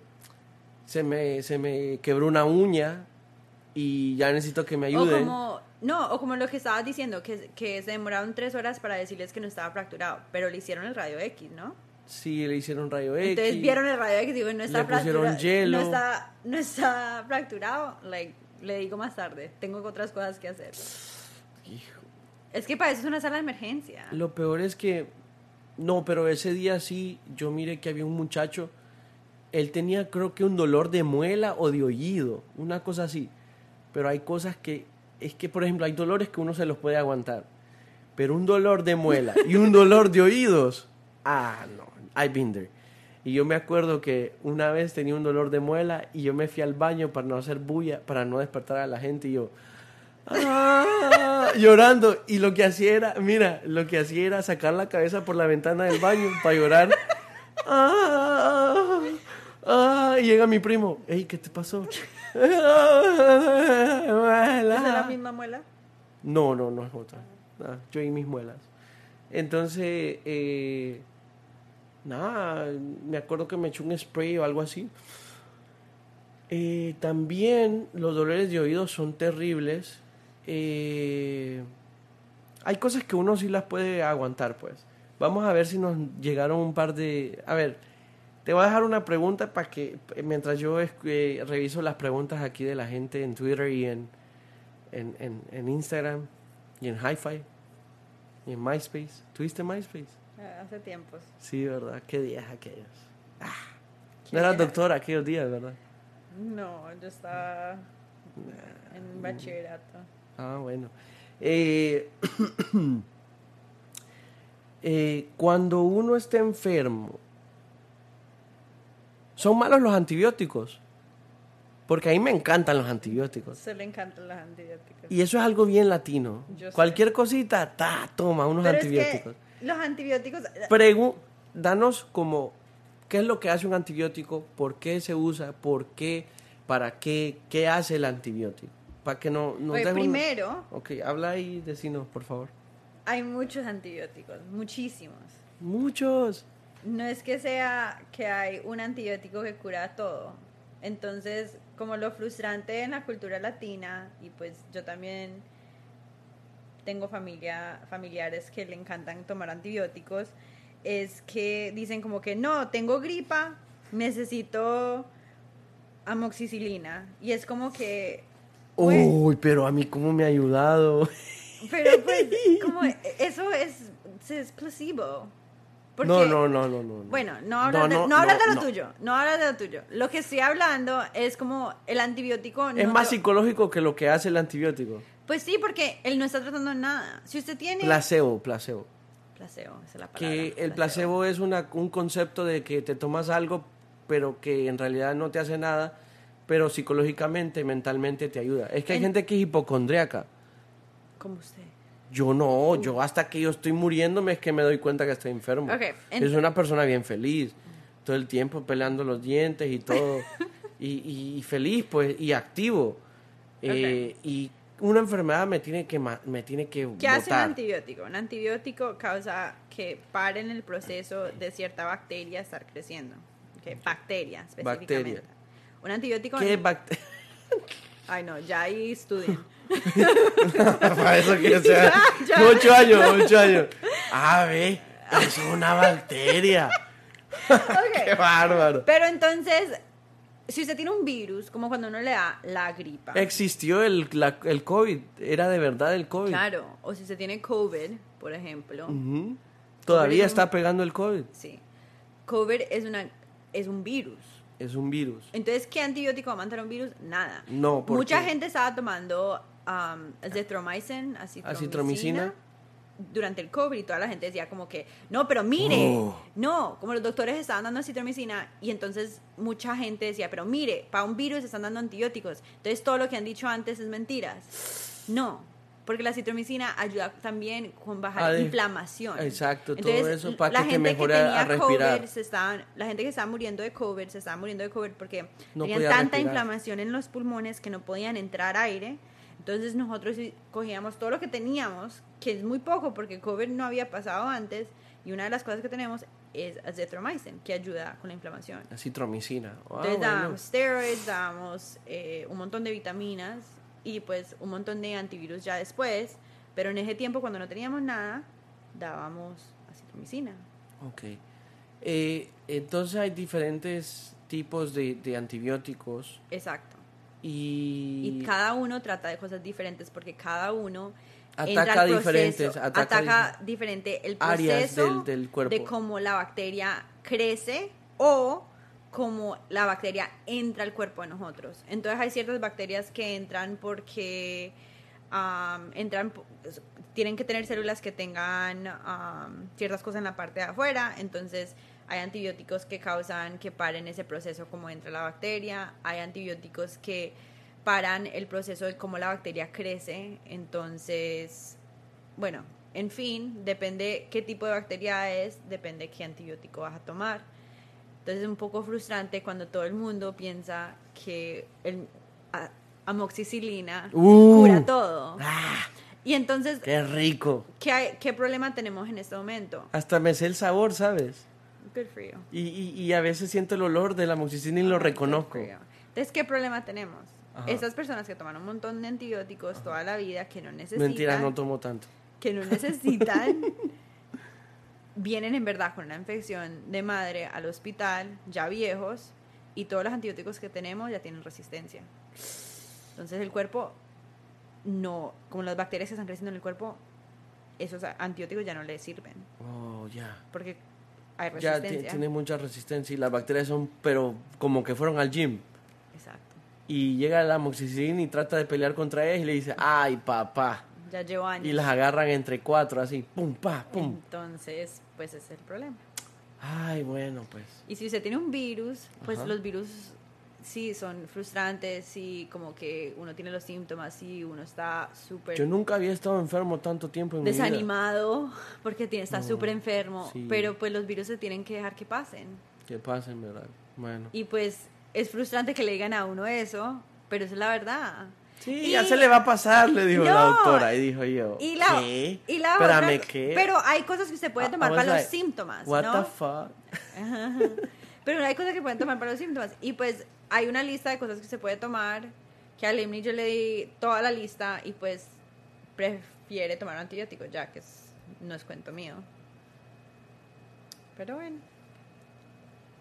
se, me, se me quebró una uña y ya necesito que me O ayuden. como, no, o como lo que estabas diciendo, que, que se demoraron tres horas para decirles que no estaba fracturado, pero le hicieron el radio X, ¿no? Sí, le hicieron rayo X. Entonces vieron el radio X y digo, no está Le fracturado. hielo. No está, no está fracturado. Like, le digo más tarde, tengo otras cosas que hacer. Hijo. Es que para eso es una sala de emergencia. Lo peor es que, no, pero ese día sí, yo miré que había un muchacho, él tenía creo que un dolor de muela o de oído, una cosa así. Pero hay cosas que, es que por ejemplo, hay dolores que uno se los puede aguantar. Pero un dolor de muela y un dolor de oídos, ah, no, I've been there. Y yo me acuerdo que una vez tenía un dolor de muela y yo me fui al baño para no hacer bulla, para no despertar a la gente y yo, ah, llorando. Y lo que hacía era, mira, lo que hacía era sacar la cabeza por la ventana del baño para llorar. Ah, ah, llega mi primo, hey, ¿qué te pasó? ¿Es la misma muela? No, no, no es otra. Ah, yo y mis muelas. Entonces, eh, nada, me acuerdo que me echó un spray o algo así. Eh, también los dolores de oído son terribles. Eh, hay cosas que uno sí las puede aguantar, pues. Vamos a ver si nos llegaron un par de... A ver, te voy a dejar una pregunta para que, mientras yo eh, reviso las preguntas aquí de la gente en Twitter y en, en, en, en Instagram y en Hi-Fi y en MySpace. ¿Tuviste MySpace? Ah, Hace tiempos. Sí, ¿verdad? Qué días aquellos. Ah, ¿Qué no eras días? doctora aquellos días, ¿verdad? No, yo estaba en bachillerato. Ah, bueno. Eh, eh, cuando uno está enfermo, ¿son malos los antibióticos? Porque a mí me encantan los antibióticos. Se le encantan los antibióticos. Y eso es algo bien latino. Yo sé. Cualquier cosita, ta, toma unos Pero antibióticos. es que los antibióticos... Pregu- danos como, ¿qué es lo que hace un antibiótico? ¿Por qué se usa? ¿Por qué? ¿Para qué? ¿Qué hace el antibiótico? Para que no... nos Pues den un- primero, Ok, habla y decinos, por favor. hay muchos antibióticos, muchísimos. Muchos. No es que sea que hay un antibiótico que cura todo. Entonces, como lo frustrante en la cultura latina, y pues yo también tengo familia, familiares que le encantan tomar antibióticos, es que dicen como que no, tengo gripa, necesito amoxicilina. Y es como que... pues, Uy, pero a mí cómo me ha ayudado. pero pues, como eso es, es placebo. Porque- No, no, no, no, no. no. Bueno, no hablas, de, no, no hablas no, de lo no. tuyo, no hablas de lo tuyo. Lo que estoy hablando es como el antibiótico... Es más te- psicológico que lo que hace el antibiótico. Pues sí, porque él no está tratando nada. Si usted tiene... Placebo, placebo. Placebo, esa es la palabra. Que el placebo es una, un concepto de que te tomas algo, pero que en realidad no te hace nada, pero psicológicamente, mentalmente te ayuda. Es que hay En- gente que es hipocondríaca. Como usted. Yo no, yo hasta que yo estoy muriéndome es que me doy cuenta que estoy enfermo. Ok, en- Es una persona bien feliz, todo el tiempo peleando los dientes y todo, y, feliz pues, y activo. Eh, y una enfermedad me tiene que, me tiene que ¿Qué hace un antibiótico? Un antibiótico causa que paren el proceso de cierta bacteria estar creciendo. Ok, Bacteria, específicamente. Bacteria. Un antibiótico... ¿Qué bacteria? Ay, no, ya ahí estudien. Para eso que sea. Ya, ya. Ocho años, ocho años. Ah, ve, es una bacteria. Qué bárbaro. Pero entonces, si usted tiene un virus, como cuando uno le da la gripa. Existió el, la- el COVID, era de verdad el COVID. Claro, o si usted tiene COVID, por ejemplo. Todavía un- está pegando el COVID. Sí. COVID es, una, es un virus. Es un virus. Entonces, ¿qué antibiótico va a matar un virus? Nada. No, porque- Mucha gente estaba tomando um, azithromycin, acitromicina, durante el COVID y toda la gente decía como que, no, pero mire, Oh. no, como los doctores estaban dando acitromicina y entonces mucha gente decía, pero mire, para un virus están dando antibióticos. Entonces, todo lo que han dicho antes es mentiras. No. Porque la citromicina ayuda también con bajar de- inflamación. Exacto, todo eso para la que te gente a- a tenía respirar. COVID se estaban, la gente que estaba muriendo de COVID se estaba muriendo de COVID porque No tenían tanta respirar. inflamación en los pulmones que no podían entrar aire. Entonces nosotros cogíamos todo lo que teníamos, que es muy poco porque COVID no había pasado antes, y una de las cosas que tenemos es azithromycin, que ayuda con la inflamación. Acitromicina. Ah, Entonces bueno. dábamos steroids, dábamos eh, un montón de vitaminas y pues un montón de antivirus ya después, pero en ese tiempo cuando no teníamos nada, dábamos acitromicina. Ok. Eh, entonces hay diferentes tipos de, de antibióticos Exacto. Y, Y cada uno trata de cosas diferentes porque cada uno Ataca proceso, diferentes- ataca ataca, diferente el proceso del- del cuerpo. de cómo la bacteria crece o cómo la bacteria entra al cuerpo de nosotros. Entonces hay ciertas bacterias que entran porque am, entran po- tienen que tener células que tengan am, ciertas cosas en la parte de afuera, entonces hay antibióticos que causan que paren ese proceso como entra la bacteria, hay antibióticos que paran el proceso de cómo la bacteria crece, entonces, bueno, en fin, depende qué tipo de bacteria es, depende qué antibiótico vas a tomar. Entonces es un poco frustrante cuando todo el mundo piensa que el a- amoxicilina Uh. cura todo. ¡Ah! Y entonces, ¡Qué rico! ¿qué, hay- ¿qué problema tenemos en este momento? Hasta me sé el sabor, ¿sabes? Good for you. Y, y, y a veces siento el olor de la amoxicilina y lo reconozco. For you. Entonces, ¿qué problema tenemos? Ajá. Esas personas que toman un montón de antibióticos toda la vida, que no necesitan, Mentira, no tomo tanto. que no necesitan, vienen en verdad con una infección de madre al hospital, ya viejos, y todos los antibióticos que tenemos ya tienen resistencia. Entonces el cuerpo no, como las bacterias que están creciendo en el cuerpo, esos antibióticos ya no le sirven, Oh, ya. porque hay Ya resistencia. ti- tiene mucha resistencia y las bacterias son, pero como que fueron al gym. Exacto. Y llega la amoxicilina y trata de pelear contra ellas y le dice, ay, papá. Ya llevo años. Y las agarran entre cuatro, así, pum, pa, pum. Entonces, pues ese es el problema. Ay, bueno, pues. Y si usted tiene un virus, pues Ajá. los virus sí son frustrantes, sí, como que uno tiene los síntomas, sí, uno está súper Yo nunca había estado enfermo tanto tiempo en mi vida. desanimado porque tiene, está No, súper enfermo, sí. pero pues los virus se tienen que dejar que pasen. Que pasen, ¿verdad? Bueno. Y pues es frustrante que le digan a uno eso, pero esa es la verdad. Sí, Y- ya se le va a pasar, le dijo la No, doctora. Y dijo yo, Y la, ¿qué? Y la Espérame, otra- ¿qué? Pero hay cosas que usted puede I- tomar para los síntomas, What ¿no? the fuck? Pero hay cosas que pueden tomar para los síntomas. Y pues hay una lista de cosas que se puede tomar. Que a Lemny yo le di toda la lista y pues prefiere tomar antibióticos ya que es- no es cuento mío. Pero bueno.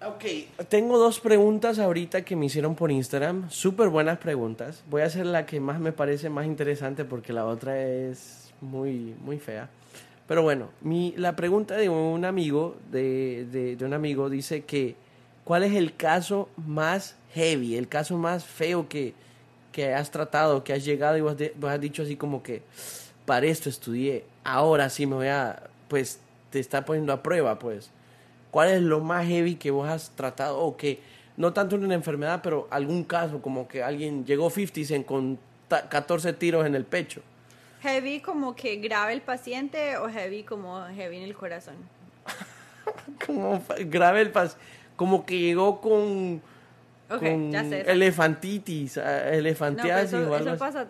Ok, tengo dos preguntas ahorita que me hicieron por Instagram. Súper buenas preguntas. Voy a hacer la que más me parece más interesante porque la otra es muy, muy fea. Pero bueno, mi, la pregunta de un amigo, de, de un amigo, dice que ¿cuál es el caso más heavy, el caso más feo que, que has tratado, que has llegado y vos, de- vos has dicho así como que para esto estudié, ahora sí me voy a, pues te está poniendo a prueba, pues. ¿Cuál es lo más heavy que vos has tratado o que no tanto en una enfermedad, pero algún caso como que alguien llegó 50 Cent con ta- 14 tiros en el pecho? Heavy como que grave el paciente o heavy como heavy en el corazón. Como grave el pas como que llegó con, Ok, con ya sé. elefantitis, ah, No, elefantiasis eso, o algo eso pasa,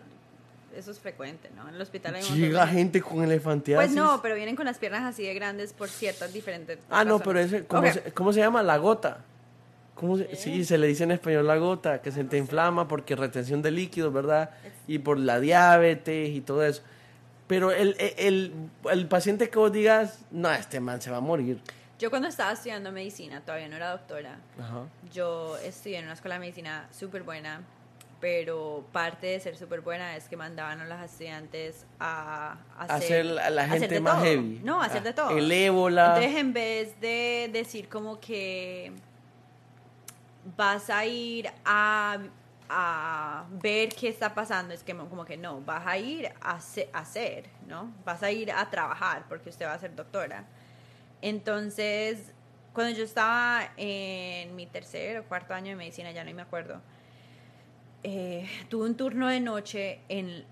eso es frecuente, ¿no? En el hospital hay Llega gente con elefantiasis. Pues no, pero vienen con las piernas así de grandes por ciertas diferentes Ah, no, pero ese, ¿cómo, se, ¿cómo se llama? La gota. ¿Cómo se- sí, se le dice en español la gota, que se te inflama porque retención de líquidos, ¿verdad? Y por la diabetes y todo eso. Pero el, el, el, el paciente que vos digas, no, este man se va a morir. Yo cuando estaba estudiando medicina, todavía no era doctora, Ajá. yo estudié en una escuela de medicina súper buena pero parte de ser súper buena es que mandaban a los estudiantes a, a Hacer a la hacer gente de más todo. heavy. No, a hacer Ah, de todo. el ébola. Entonces, en vez de decir como que vas a ir a, a ver qué está pasando, es que como que no, vas a ir a hacer, ¿no? Vas a ir a trabajar porque usted va a ser doctora. Entonces, cuando yo estaba en mi tercer o cuarto año de medicina, ya no me acuerdo, eh, tuve un turno de noche en,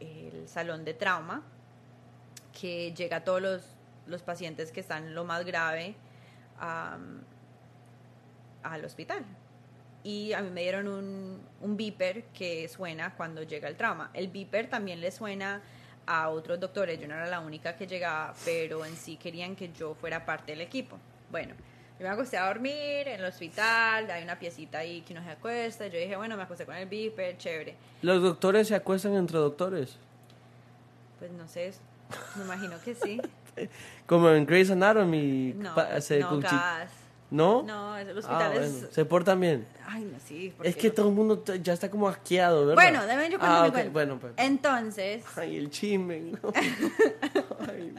el salón de trauma que llega a todos los, los pacientes que están lo más grave al hospital. Y a mí me dieron un, un beeper que suena cuando llega el trauma. El beeper también le suena a otros doctores. Yo no era la única que llegaba, pero en sí querían que yo fuera parte del equipo. Bueno, yo me acosté a dormir en el hospital, hay una piecita ahí que uno se acuesta. Yo dije, bueno, me acosté con el beeper, chévere. Los doctores se acuestan entre doctores. Pues no sé, me imagino que sí. Como en Grey's Anatomy. No, se no, gas. ¿No? No, el Ah, hospital bueno. Se portan bien. Ay, no, sí. Es que todo el mundo ya está como asqueado, ¿verdad? Bueno, déjame yo ah. Bueno, pues. Entonces, Ay, el chisme. Ay.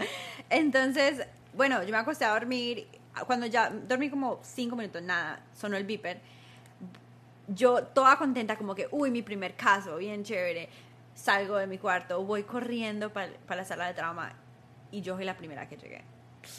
entonces, bueno, yo me acosté a dormir. Cuando ya dormí como cinco minutos, nada, sonó el beeper. Yo toda contenta, como que, uy, mi primer caso, bien chévere. Salgo de mi cuarto, voy corriendo para la sala de trauma y yo soy la primera que llegué.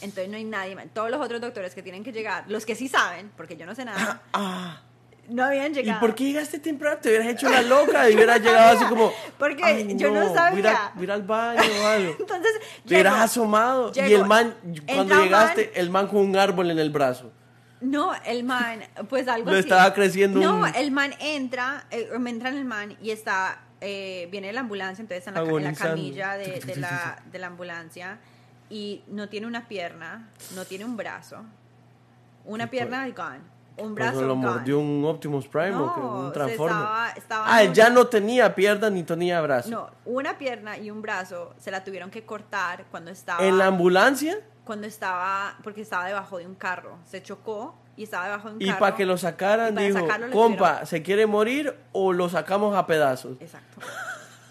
Entonces no hay nadie más. Todos los otros doctores que tienen que llegar, los que sí saben, porque yo no sé nada, Ah, no habían ¿y llegado. por qué llegaste temprano? Te hubieras hecho la loca y hubieras llegado así como. Porque "Ay, yo no ir sabía. a- voy a al baño o algo. Entonces, Te hubieras llego- asomado y el man, cuando llegaste, man- el man con un árbol en el brazo. No, el man, pues algo así. estaba creciendo No, un- el man entra, eh, me entra en el man y está, eh, viene la ambulancia, entonces está en la, en la camilla de, de la, de la ambulancia y no tiene una pierna, no tiene un brazo, una pierna gone, un Pues brazo lo gone. mordió un Optimus Prime o No, un Transformer. estaba- estaba ah, ya un- no tenía pierna ni tenía brazo. No, una pierna y un brazo se la tuvieron que cortar cuando estaba ¿En la ambulancia? cuando estaba porque estaba debajo de un carro, se chocó y estaba debajo de un Y carro. para que lo sacaran, y dijo, sacarlo compa, tuvieron- ¿se quiere morir o lo sacamos a pedazos? Exacto.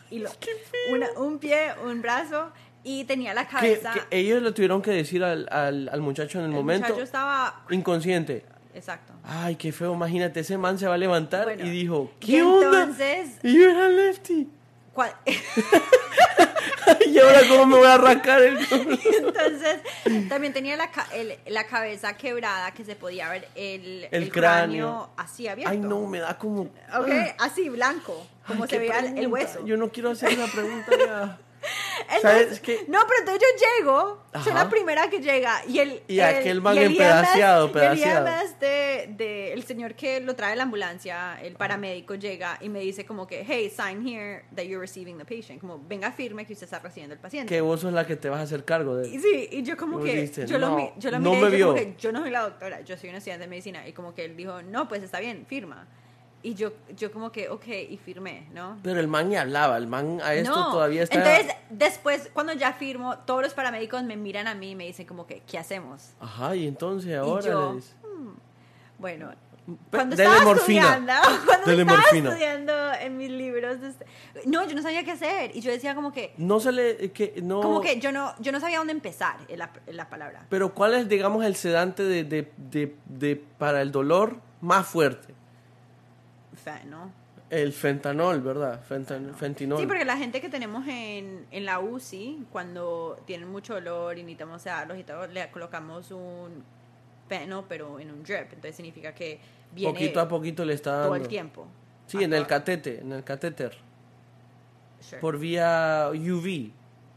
Y lo- una- un pie, un brazo y tenía la Que, cabeza. que ellos le tuvieron que decir al, al, al muchacho en el, el momento, muchacho estaba. inconsciente. Exacto. Ay, qué feo, imagínate, ese man se va a levantar Bueno, y dijo, ¿qué onda? entonces- Y yo era lefty. cua- y ahora cómo me voy a arrancar el entonces también tenía la, el- la cabeza quebrada que se podía ver el, El cráneo. así abierto. Ay, no, me da como... Ok, así, blanco, como Ay, se veía el- el hueso. Yo no quiero hacer esa pregunta ya. Entonces- ¿Sabes qué? No, pero entonces yo llego, soy Ajá. la primera que llega y el Y el- aquel man y el empedaceado, EMS y el de, de el señor que lo trae la ambulancia, el paramédico llega y me dice como que, hey, sign here that you're receiving the patient, como venga firme que usted está recibiendo el paciente. Que vos sos la que te vas a hacer cargo de Y él. sí, y yo como que, yo, lo, "No, mi- yo lo no miré, me y yo como vio". que yo no soy la doctora, yo soy una estudiante de medicina, y como que él dijo, no, pues está bien, firma. Y yo, yo como que, ok, y firmé, ¿no? Pero el man ni hablaba, el man a esto No. todavía está... Entonces, después, cuando ya firmo, todos los paramédicos me miran a mí y me dicen como que, ¿qué hacemos? Ajá, y entonces ahora... yo, les- Bueno, Pe- cuando dele estaba morfina. estudiando, cuando Dele estaba morfina. estudiando en mis libros, este- no, yo no sabía qué hacer. Y yo decía como que, No se le... Que, no... como que yo no, yo no sabía dónde empezar en la, en la palabra. Pero ¿cuál es, digamos, el sedante de, de, de, de- para el dolor más fuerte? Fe- ¿no? El fentanol, ¿verdad? Fentan- fentinol. Sí, porque la gente que tenemos en, en la UCI, cuando tienen mucho dolor y necesitamos sedarlos y todo, le colocamos un peno, pero en un drip. Entonces significa que viene poquito a poquito le está dando. todo el tiempo. Sí, en el catete, en el catéter. Sure. Por vía UV,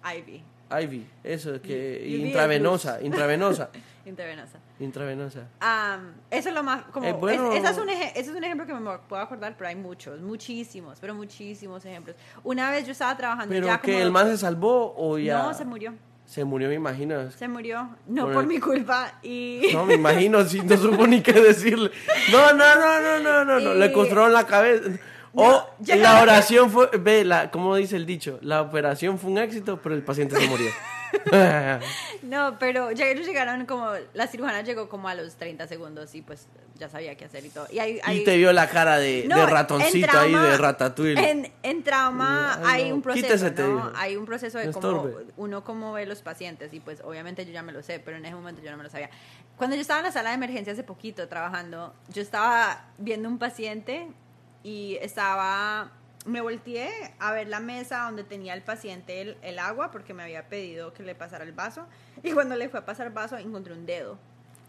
IV. IV, eso, que intravenosa, intravenosa, Intravenosa. Intravenosa. Am, eso es lo más, como, Eh, bueno. es- ese, es un ese es un ejemplo que me puedo acordar, pero hay muchos, muchísimos, pero muchísimos ejemplos. Una vez yo estaba trabajando Pero ya que como el man se salvó o ya... No, se murió. Se murió, me imagino. Se murió, no Por por, el- mi culpa y... No, me imagino, si no supo ni qué decirle. No, no, no, no, no, no, no. Le Y- construyeron la cabeza. O No, llega- la oración fue, ve, la, como dice el dicho, la operación fue un éxito, pero el paciente se murió. no, pero ya ellos llegaron como, la cirujana llegó como a los 30 segundos y pues ya sabía qué hacer y todo. Y, Y te vio la cara de, No, de ratoncito en ahí, trauma- de ratatouille. En, en trauma Ay, hay no. un proceso, ¿no? Hay un proceso de cómo uno cómo ve los pacientes y pues obviamente yo ya me lo sé, pero en ese momento yo no me lo sabía. Cuando yo estaba en la sala de emergencia hace poquito trabajando, yo estaba viendo un paciente y estaba me volteé a ver la mesa donde tenía el paciente el, el agua porque me había pedido que le pasara el vaso y cuando le fue a pasar el vaso encontré un dedo.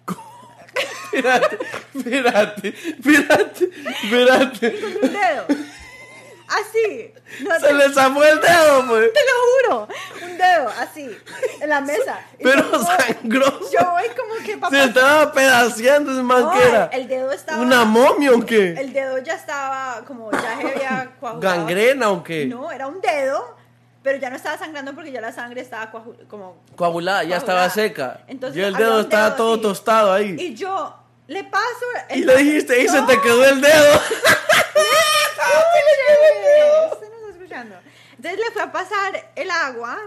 Espérate, espérate, espérate, espérate. Encontré un dedo. Así. No Se te- le zafó el dedo, pues. Te lo juro. Un dedo, así, en la mesa. Y Pero yo, sangroso. Yo voy como que papá. Se estaba pedaceando man No, que era. el dedo estaba. ¿Una momia o qué? El dedo ya estaba como, ya se había coagulado. ¿Gangrena o qué? No, era un dedo, pero ya no estaba sangrando porque ya la sangre estaba coagu- como. Coagulada, ya estaba seca. Entonces, y el dedo estaba dedo todo tostado ahí. Y yo le paso. Y, le dijiste, y se te quedó el dedo. Usted no está escuchando. Entonces le fue a pasar el agua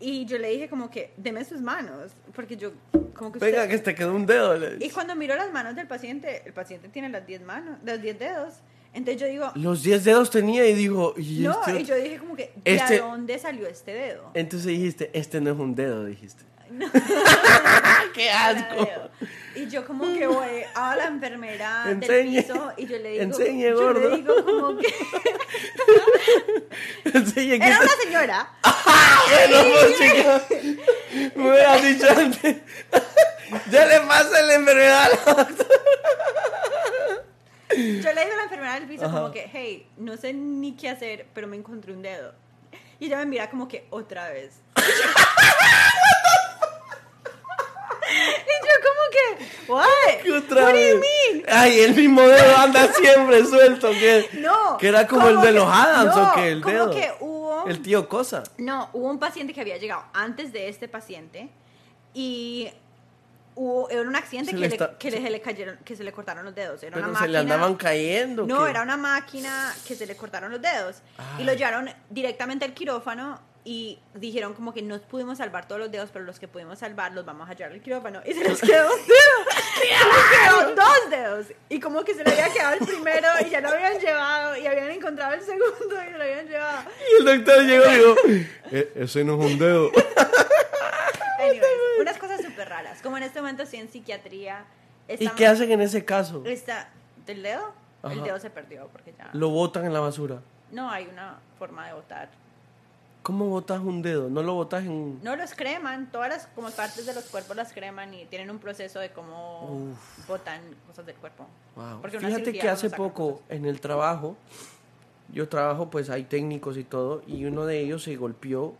y yo le dije como que, deme sus manos, porque yo como que Venga, usted- que se te quedó un dedo. le Y cuando miro las manos del paciente, el paciente tiene las 10 manos, los 10 dedos. Entonces yo digo, Los 10 dedos tenía y dijo, ¿y no, este? y yo dije como que, ¿de Este- dónde salió este dedo? Entonces dijiste, este no es un dedo, dijiste. No. ¡Qué asco! Y yo como que voy a la enfermera Enseñe. del piso y yo le digo, Enseñe, yo gordo. le digo como que Enseñe era una señora. Bueno, pues, chica, me hubieras dicho antes. ya le pasa la enfermedad a la. Yo le digo a la enfermera del piso Ajá. como que, hey, no sé ni qué hacer, pero me encontré un dedo. Y ella me mira como que otra vez. Y yo como que, what? ¿Qué otra What do you mean? Ay, el mismo dedo anda siempre suelto. Que, No. que era como el de que- los Adams no, o que el como dedo. que hubo El tío Cosa. No, hubo un paciente que había llegado antes de este paciente y hubo era un accidente Se que, le le, está- que le- se le cayeron, que se le cortaron los dedos. Era Pero una se le máquina. andaban cayendo. No, ¿qué? era una máquina que se le cortaron los dedos y Ay. lo llevaron directamente al quirófano y dijeron como que no pudimos salvar todos los dedos, pero los que pudimos salvar los vamos a llevar al quirófano y se les quedó un dedo. se les quedó dos dedos y como que se le había quedado el primero y ya lo habían llevado y habían encontrado el segundo y se lo habían llevado. Y el doctor llegó y dijo, "E- ese no es un dedo. Anyways, unas cosas súper raras. Como en este momento estoy en psiquiatría. ¿Y qué hacen en ese caso? está- ¿Del dedo? El dedo se perdió porque ya... Lo botan en la basura. No hay una forma de botar. ¿Cómo botas un dedo? ¿No lo botas en...? No los creman, todas las como partes de los cuerpos las creman y tienen un proceso de cómo botan cosas del cuerpo. Wow. Fíjate que hace poco cosas. en el trabajo, yo trabajo, pues hay técnicos y todo, y uno de ellos se golpeó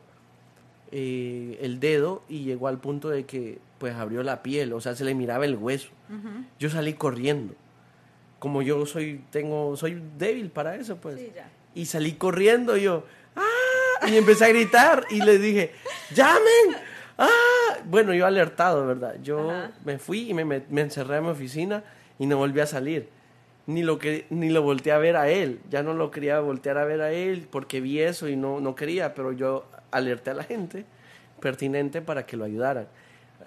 eh, el dedo y llegó al punto de que pues abrió la piel, o sea, se le miraba el hueso. Yo salí corriendo. Como yo soy, tengo, soy débil para eso, pues. Sí, ya. Y salí corriendo y yo, ¡ah! Y empecé a gritar y le dije, ¡llamen! ¡ah! Bueno, yo alertado, ¿verdad? Yo Ajá. me fui y me, me encerré en mi oficina y no volví a salir. Ni lo, que, ni lo volteé a ver a él. Ya no lo quería voltear a ver a él porque vi eso y no, no quería, pero yo alerté a la gente pertinente para que lo ayudaran.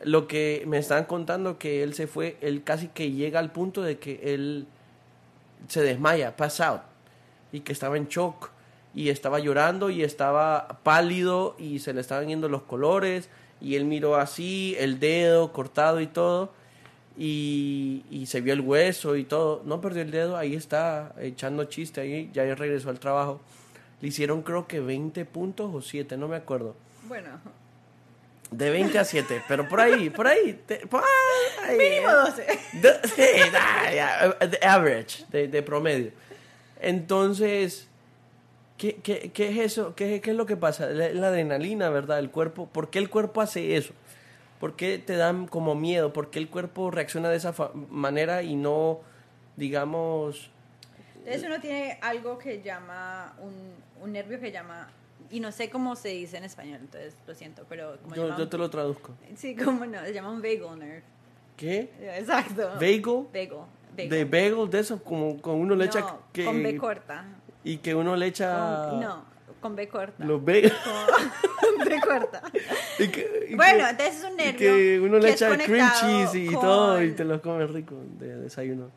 Lo que me están contando que él se fue, él casi que llega al punto de que él se desmaya, pass out, y que estaba en shock, y estaba llorando, y estaba pálido, y se le estaban yendo los colores, y él miró así, el dedo cortado y todo, y, y se vio el hueso y todo. No perdió el dedo, ahí está, echando chiste, ahí ya regresó al trabajo. Le hicieron creo que 20 puntos o 7, no me acuerdo. Bueno, De 20 a 7, pero por ahí, por ahí. te- por ahí. mínimo 12. De- de average, de promedio. Entonces, ¿qué, qué, qué es eso? ¿Qué, ¿Qué es lo que pasa? La, la adrenalina, ¿verdad? El cuerpo, ¿por qué el cuerpo hace eso? ¿Por qué te dan como miedo? ¿Por qué el cuerpo reacciona de esa manera y no, digamos... Entonces uno tiene algo que llama, un, un nervio que llama, y no sé cómo se dice en español, entonces lo siento, pero como Yo, llama yo te lo traduzco. Sí, cómo no, se llama un vagal nerve. ¿Qué? Exacto. Bagel. bagel. De bagel, de eso, como con uno le echa... Que, con B corta. Y que uno le echa... Con- no, Con B corta. Los B. Con B corta. Y que- y Bueno, que- entonces es un y nervio. que uno le echa cream cheese y con- todo y te los comes rico de desayuno.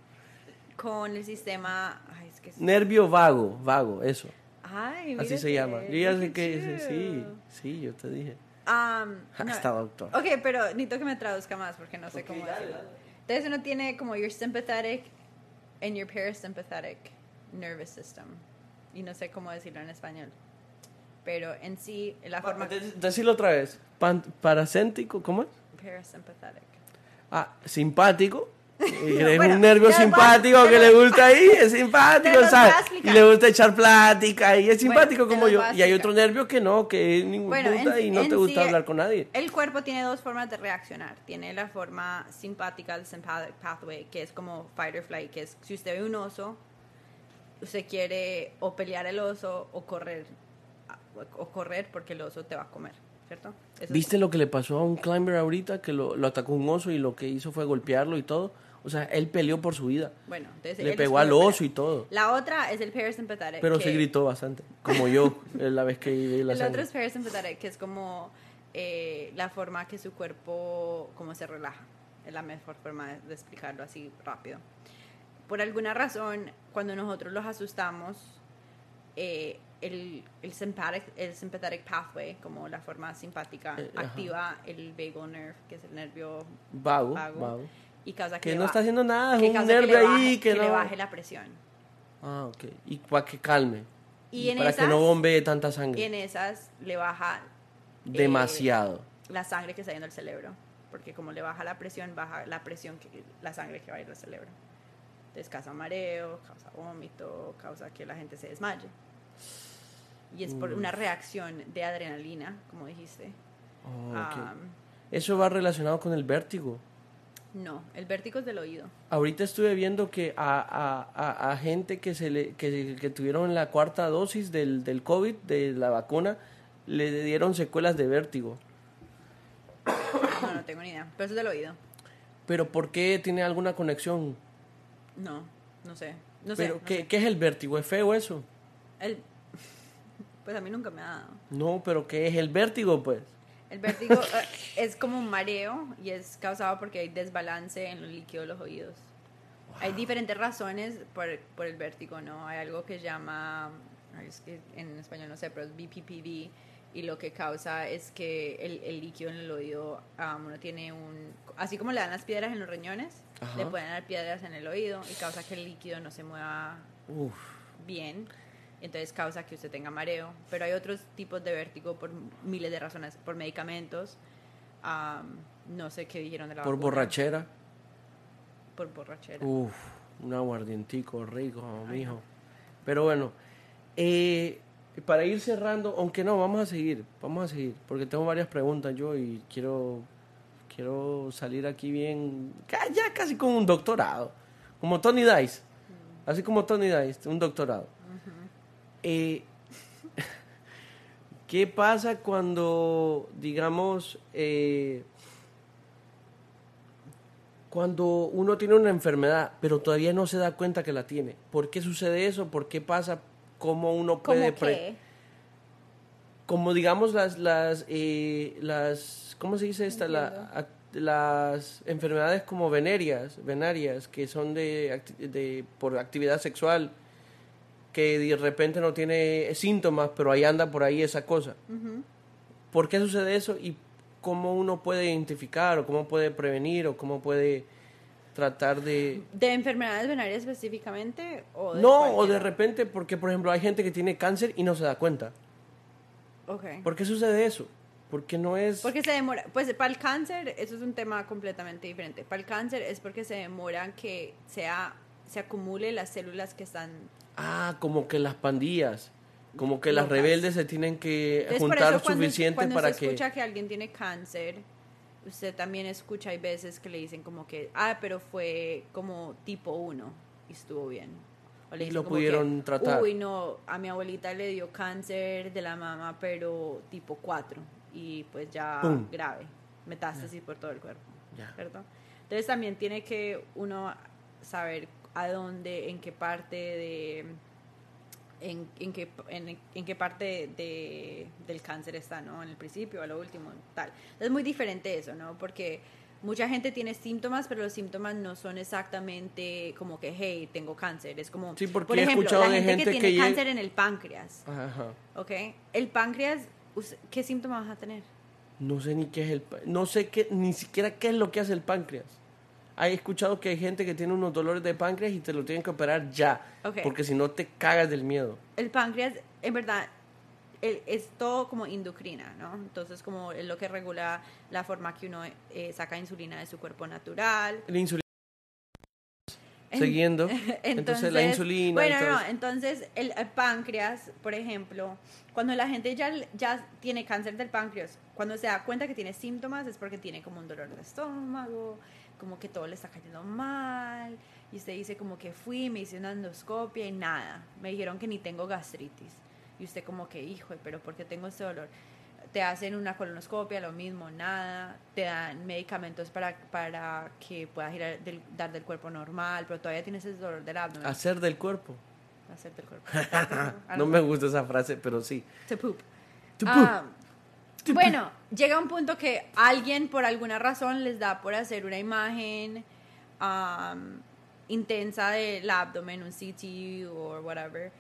Con el sistema. Ay, es que es- Nervio vago, vago, eso. Ay, Así se llama. Yo ya sé que sí, chido. sí, yo te dije. No, Hasta doctor. Ok, pero necesito que me traduzca más porque no sé cómo decirlo. Entonces uno tiene como your sympathetic and your parasympathetic nervous system. Y no sé cómo decirlo en español. Pero en sí, la forma... De- Decirlo otra vez. Pan- paracéntico, ¿cómo es? Parasympathetic. Ah, simpático. Eres Bueno, un nervio simpático que le gusta ahí, es simpático, ¿sabes? Y le gusta echar plática y es simpático te como yo. Y hay otro nervio que no, que es ningún Bueno, puta en- y no te gusta sí, hablar con nadie. El cuerpo tiene dos formas de reaccionar. Tiene la forma simpática, el sympathetic pathway, que es como fight or flight, que es si usted ve un oso, usted quiere o pelear el oso o correr, o correr porque el oso te va a comer, ¿cierto? Eso es- ¿Viste lo que le pasó a un climber ahorita? Que lo, lo atacó un oso y lo que hizo fue golpearlo y todo. O sea, él peleó por su vida. Bueno, entonces Le pegó al oso y todo. La otra es el parasympathetic. Pero que- se gritó bastante. Como yo, eh, la vez que vi la El sangre. otro es parasympathetic, que es como eh, la forma que su cuerpo como se relaja. Es la mejor forma de explicarlo así rápido. Por alguna razón, cuando nosotros los asustamos, eh, el, el, sympathetic, el sympathetic pathway, como la forma simpática, Eh, ajá. activa el vagal nerve, que es el nervio Vago, vago, vago. y causa que, Que le no está haciendo nada, es que un causa que nervio le ahí baje- que, le no... baje la presión. Ah, ok. Y para que calme. Y en para esas, que no bombee tanta y sangre. en esas le baja Demasiado. la sangre que está yendo al cerebro. Porque como le baja la presión, baja la presión, que, la sangre que va a ir al cerebro. Entonces causa mareo, causa vómito, causa que la gente se desmaye. Y es por una reacción de adrenalina, como dijiste. Oh, ok. Am, Eso va relacionado con el vértigo. no, el vértigo es del oído. Ahorita estuve viendo que a, a, a, a gente que, se le, que, que tuvieron la cuarta dosis del, del COVID, de la vacuna, le dieron secuelas de vértigo. No, no tengo ni idea. Pero eso es del oído. ¿Pero por qué tiene alguna conexión? No, no sé. No sé. ¿Pero no ¿qué, sé. qué es el vértigo? ¿Es feo eso? El, pues a mí nunca me ha dado. No, pero ¿qué es el vértigo, pues? El vértigo eh, es como un mareo y es causado porque hay desbalance en los líquidos de los oídos. Hay diferentes razones por, por el vértigo, ¿no? Hay algo que llama, es que en español no sé, pero es BPPV y lo que causa es que el, el líquido en el oído, um, uno tiene un, así como le dan las piedras en los riñones, Ajá. le pueden dar piedras en el oído y causa que el líquido no se mueva Uf. bien, entonces causa que usted tenga mareo. Pero hay otros tipos de vértigo por miles de razones, por medicamentos, am, no sé qué dijeron de la Por vacuna, borrachera. Por borrachera. Uf, un aguardientico rico, mijo. Pero bueno, eh, para ir cerrando, aunque no, vamos a seguir, vamos a seguir, porque tengo varias preguntas yo y quiero, quiero salir aquí bien, ya casi con un doctorado, como Tony Dice, así como Tony Dice, un doctorado. Eh, ¿Qué pasa cuando, digamos, eh, cuando uno tiene una enfermedad, pero todavía no se da cuenta que la tiene? ¿Por qué sucede eso? ¿Por qué pasa? ¿Cómo uno puede... ¿Cómo pre- como digamos las las eh, las cómo se dice esta la, las enfermedades como venerias venarias que son de, de por actividad sexual que de repente no tiene síntomas pero ahí anda por ahí esa cosa. ¿por qué sucede eso y cómo uno puede identificar o cómo puede prevenir o cómo puede tratar de ¿De enfermedades venarias específicamente? O de no o de repente porque por ejemplo hay gente que tiene cáncer y no se da cuenta Ok. ¿por qué sucede eso? Porque no es Porque se demora, pues para el cáncer eso es un tema completamente diferente. Para el cáncer es porque se demora que sea, se acumule las células que están... Ah, como que las pandillas, como que las Locas. rebeldes se tienen que Entonces, juntar eso cuando, suficiente cuando para usted que... escucha que alguien tiene cáncer, usted también escucha, hay veces que le dicen como que, ah, pero fue como tipo 1 y estuvo bien. O le Y lo como que, pudieron tratar. Uy, no, a mi abuelita le dio cáncer de la mama, pero tipo 4 y pues ya Pum. grave, metástasis por todo el cuerpo. Ya. ¿cierto? Entonces también tiene que uno saber a dónde, en qué parte de en, en, qué, en, en qué parte de, del cáncer está, ¿no? En el principio, a lo último, tal. Es muy diferente eso, ¿no? Porque mucha gente tiene síntomas, pero los síntomas no son exactamente como que, hey, tengo cáncer. Es como, Sí, porque por he ejemplo, escuchado la de gente, gente que tiene que cáncer en el páncreas, Ajá. ¿ok? El páncreas, ¿qué síntomas vas a tener? No sé ni qué es el... No sé qué, ni siquiera qué es lo que hace el páncreas. He escuchado que hay gente que tiene unos dolores de páncreas y te lo tienen que operar ya. Porque si no te cagas del miedo. El páncreas, en verdad, es todo como endocrina, ¿no? Entonces, como es lo que regula la forma que uno eh, saca insulina de su cuerpo natural. La insulina. En- Siguiendo. Entonces, la insulina. y Bueno, todo no, entonces el, el páncreas, por ejemplo, cuando la gente ya, ya tiene cáncer del páncreas, cuando se da cuenta que tiene síntomas es porque tiene como un dolor de estómago, como que todo le está cayendo mal, y usted dice como que fui, me hice una endoscopia y nada, me dijeron que ni tengo gastritis, y usted como que, hijo, pero ¿por qué tengo este dolor? Te hacen una colonoscopia, lo mismo, nada, te dan medicamentos para, para que puedas ir a del- dar del cuerpo normal, pero todavía tienes ese dolor del abdomen. Hacer del cuerpo. Hacer del cuerpo. No me gusta esa frase, pero sí. To poop. To Ah, bueno, llega un punto que alguien por alguna razón les da por hacer una imagen am, intensa del abdomen, un CT o whatever,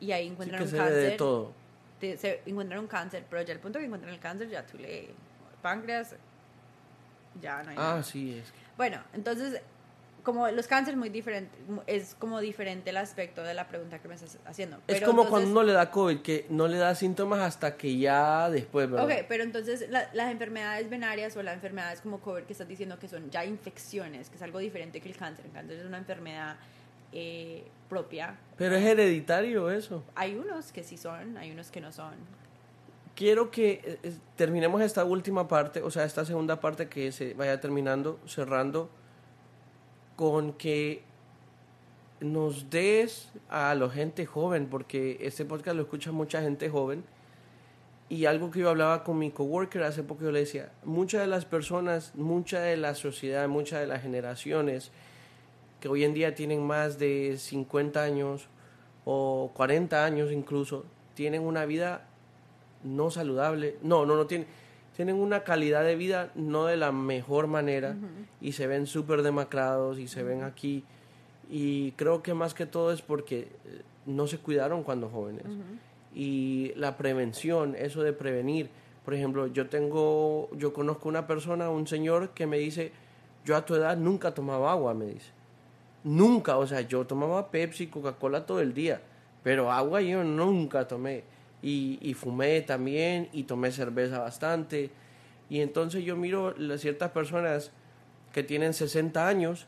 y ahí Sí encuentran que un se ve de todo. Te- se encuentran un cáncer, pero ya el punto que encuentran el cáncer ya tú le páncreas ya no hay nada. Ah, sí, es. Bueno, entonces, como los cánceres muy diferentes, es como diferente el aspecto de la pregunta que me estás haciendo. Es Pero como entonces- cuando uno le da COVID, que no le da síntomas hasta que ya después, ¿verdad? Ok, pero entonces la- las enfermedades venarias o las enfermedades como COVID que estás diciendo que son ya infecciones, que es algo diferente que el cáncer. El cáncer es una enfermedad eh, propia. Pero es hereditario eso. Hay unos que sí son, hay unos que no son. Quiero que eh, eh, terminemos esta última parte, o sea, esta segunda parte que se vaya terminando, cerrando, con que nos des a la gente joven, porque este podcast lo escucha mucha gente joven, y algo que yo hablaba con mi coworker hace poco, yo le decía, muchas de las personas, mucha de la sociedad, muchas de las generaciones que hoy en día tienen más de 50 años o 40 años incluso, tienen una vida no saludable, no, no, no tienen, tienen una calidad de vida no de la mejor manera y se ven súper demacrados y se ven aquí. Y creo que más que todo es porque eh, no se cuidaron cuando jóvenes. Y la prevención, eso de prevenir, por ejemplo, yo tengo, yo conozco una persona, un señor que me dice, yo a tu edad nunca tomaba agua, me dice. Nunca, o sea, yo tomaba Pepsi, Coca-Cola todo el día, pero agua yo nunca tomé. Y, y fumé también, y tomé cerveza bastante. Y entonces yo miro las ciertas personas que tienen 60 años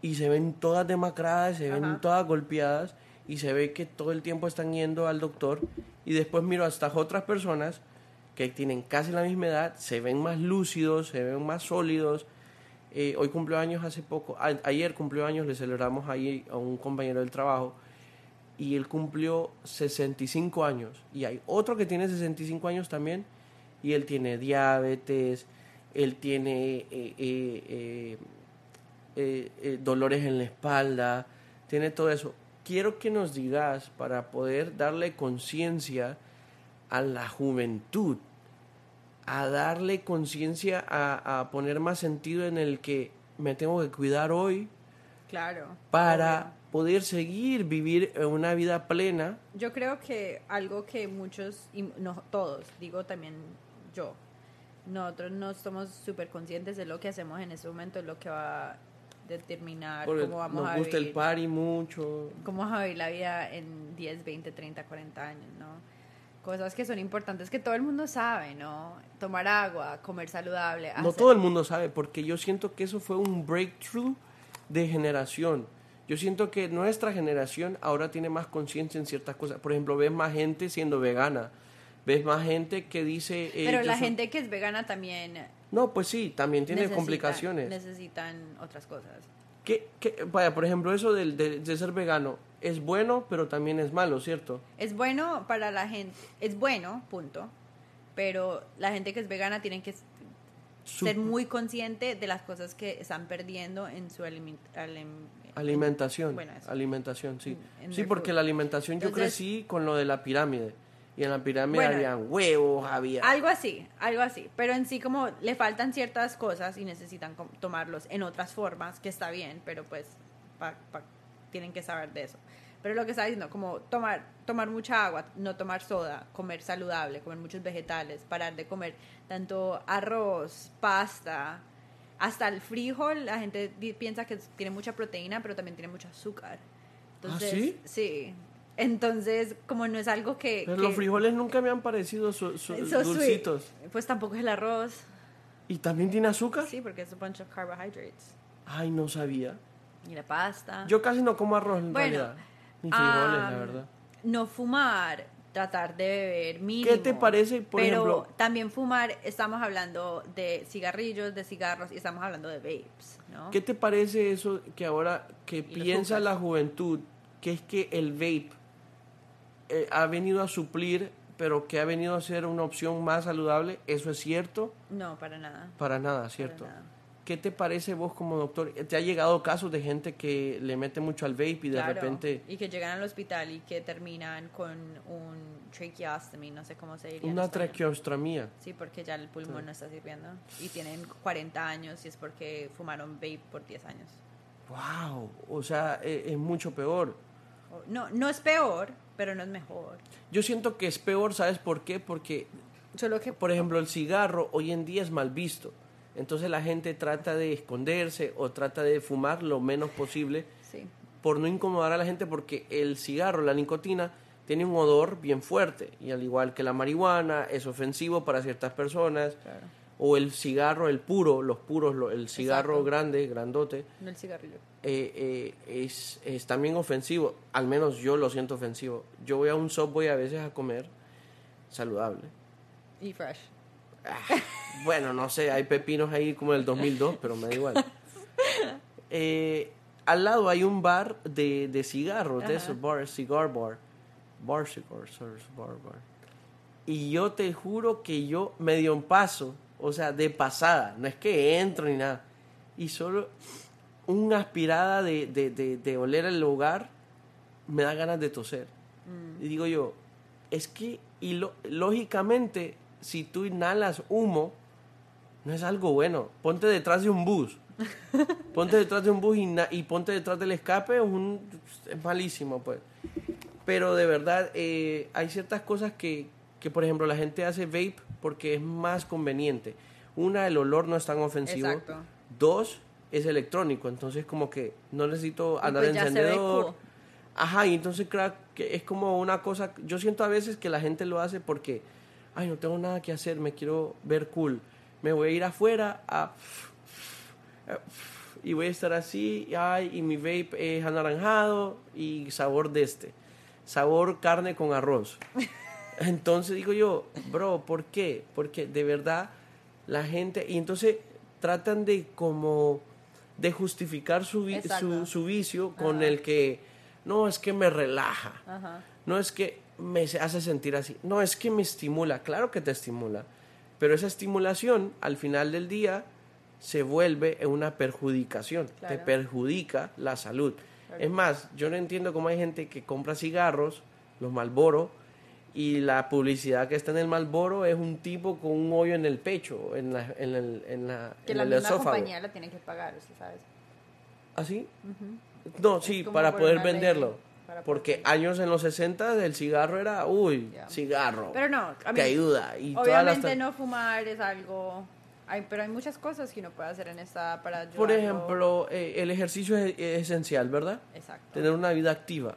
y se ven todas demacradas, se ven todas golpeadas, y se ve que todo el tiempo están yendo al doctor. Y después miro a estas otras personas que tienen casi la misma edad, se ven más lúcidos, se ven más sólidos, eh, hoy cumplió años hace poco, ayer cumplió años, le celebramos ahí a un compañero del trabajo y él cumplió 65 años y hay otro que tiene 65 años también y él tiene diabetes, él tiene eh, eh, dolores en la espalda, tiene todo eso. Quiero que nos digas para poder darle conciencia a la juventud a darle conciencia, a, a poner más sentido en el que me tengo que cuidar hoy Claro. para poder seguir vivir una vida plena. Yo creo que algo que muchos, y no todos, digo también yo, nosotros no somos súper conscientes de lo que hacemos en ese momento, es lo que va a determinar Porque cómo vamos nos a gusta vivir. el party mucho. cómo vas a vivir la vida en 10, 20, 30, 40 años, ¿no? Cosas que son importantes que todo el mundo sabe, ¿no? Tomar agua, comer saludable. No todo el mundo sabe, porque yo siento que eso fue un breakthrough de generación. Yo siento que nuestra generación ahora tiene más conciencia en ciertas cosas. Por ejemplo, ves más gente siendo vegana. Ves más gente que dice... eh, Pero la soy- gente que es vegana también No, pues sí, también tiene complicaciones. Necesitan otras cosas. ¿Qué, qué- vaya, por ejemplo, eso del- de, de ser vegano es bueno, pero también es malo, ¿cierto? Es bueno para la gente, es bueno, punto. Pero la gente que es vegana tiene que ser muy consciente de las cosas que están perdiendo en su aliment- alim- Alimentación. Bueno. Alimentación, sí. En Sí, porque food. la alimentación yo crecí con lo de la pirámide. Y en la pirámide Bueno. habían huevos, había... Algo así, algo así. Pero en sí como le faltan ciertas cosas y necesitan tomarlos en otras formas, que está bien, pero pues pa- pa- tienen que saber de eso. Pero lo que está diciendo, como tomar, tomar mucha agua, no tomar soda, comer saludable, comer muchos vegetales, parar de comer tanto arroz, pasta, hasta el frijol, la gente piensa que tiene mucha proteína, pero también tiene mucho azúcar. Entonces, sí? Sí. Entonces, como no es algo que... Pero que- los frijoles nunca me han parecido su- su- So sweet. dulcitos. Pues tampoco es el arroz. ¿Y también tiene azúcar? Sí, porque es un bunch of carbohydrates. Ay, no sabía. Y la pasta. Yo casi no como arroz en Bueno, realidad. Ni frijoles, Ah, la verdad. No fumar, tratar de beber mínimo. ¿Qué te parece, por Pero ejemplo- también fumar, estamos hablando de cigarrillos, de cigarros y estamos hablando de vapes, ¿no? ¿Qué te parece eso que ahora que Y piensa la juventud que es que el vape eh, ha venido a suplir, pero que ha venido a ser una opción más saludable? ¿Eso es cierto? No, para nada. Para nada, para ¿cierto? nada. ¿Qué te parece vos como doctor? ¿Te ha llegado casos de gente que le mete mucho al vape y de Claro, repente Y que llegan al hospital y que terminan con un tracheostomy, no sé cómo se diría. una español. traqueostomía? Sí, porque ya el pulmón no está sirviendo. Y tienen 40 años y es porque fumaron vape por 10 años. ¡Wow! O sea, eh, es mucho peor. No, no es peor, pero no es mejor. Yo siento que es peor, ¿sabes por qué? Porque Solo que, por ejemplo, el cigarro hoy en día es mal visto. Entonces la gente trata de esconderse o trata de fumar lo menos posible sí, por no incomodar a la gente porque el cigarro, la nicotina, tiene un odor bien fuerte y al igual que la marihuana es ofensivo para ciertas personas claro. O el cigarro, el puro, los puros, el cigarro Exacto. grande, grandote, No el cigarrillo. eh, eh, es, es también ofensivo. Al menos yo lo siento ofensivo. Yo voy a un Subway a veces a comer saludable. Y fresh. Bueno, no sé, hay pepinos ahí como del 2002, pero me da igual. Eh, al lado hay un bar de, de cigarros, de esos bar, cigar bar. Bar cigar, bar, bar. Y yo te juro que yo medio en paso, o sea, de pasada, no es que entro ni nada. Y solo una aspirada de, de, de, de oler el lugar me da ganas de toser. Y digo yo, es que, y lo- lógicamente, si tú inhalas humo, no es algo bueno. Ponte detrás de un bus. Ponte detrás de un bus y, y ponte detrás del escape, es, un, es malísimo, pues. Pero de verdad, eh, hay ciertas cosas que, que, por ejemplo, la gente hace vape porque es más conveniente. Una, el olor no es tan ofensivo. Exacto. Dos, es electrónico, entonces como que no necesito andar pues de encendedor. Ajá, y entonces creo que es como una cosa, yo siento a veces que la gente lo hace porque, ay, no tengo nada que hacer, me quiero ver cool, me voy a ir afuera a... Y voy a estar así, y, ay, y mi vape es anaranjado y sabor de este, sabor carne con arroz. Entonces digo yo, bro, ¿por qué? Porque de verdad la gente, y entonces tratan de como de justificar su, vi- su, su vicio con Ajá. el que, no, es que me relaja, Ajá. no es que me se- hace sentir así, no, es que me estimula, claro que te estimula, pero esa estimulación al final del día se vuelve en una perjudicación, te perjudica la salud. Claro. Es más, yo no entiendo cómo hay gente que compra cigarros, los Malboro, y la publicidad que está en el Malboro es un tipo con un hoyo en el pecho, en, la, en el, en la, Que en la el misma esófago. compañía la tiene que pagar, ¿sí ¿sabes? ¿Así? No, sí, para poder venderlo. para Porque años en los 60 el cigarro era, uy, cigarro, Pero no, a mí, ayuda. Y las obviamente no fumar es algo... Hay, pero hay muchas cosas que uno puede hacer en esta para ayudarlo. Por ejemplo, eh, el ejercicio es, es esencial, ¿verdad? Exacto. Tener una vida activa.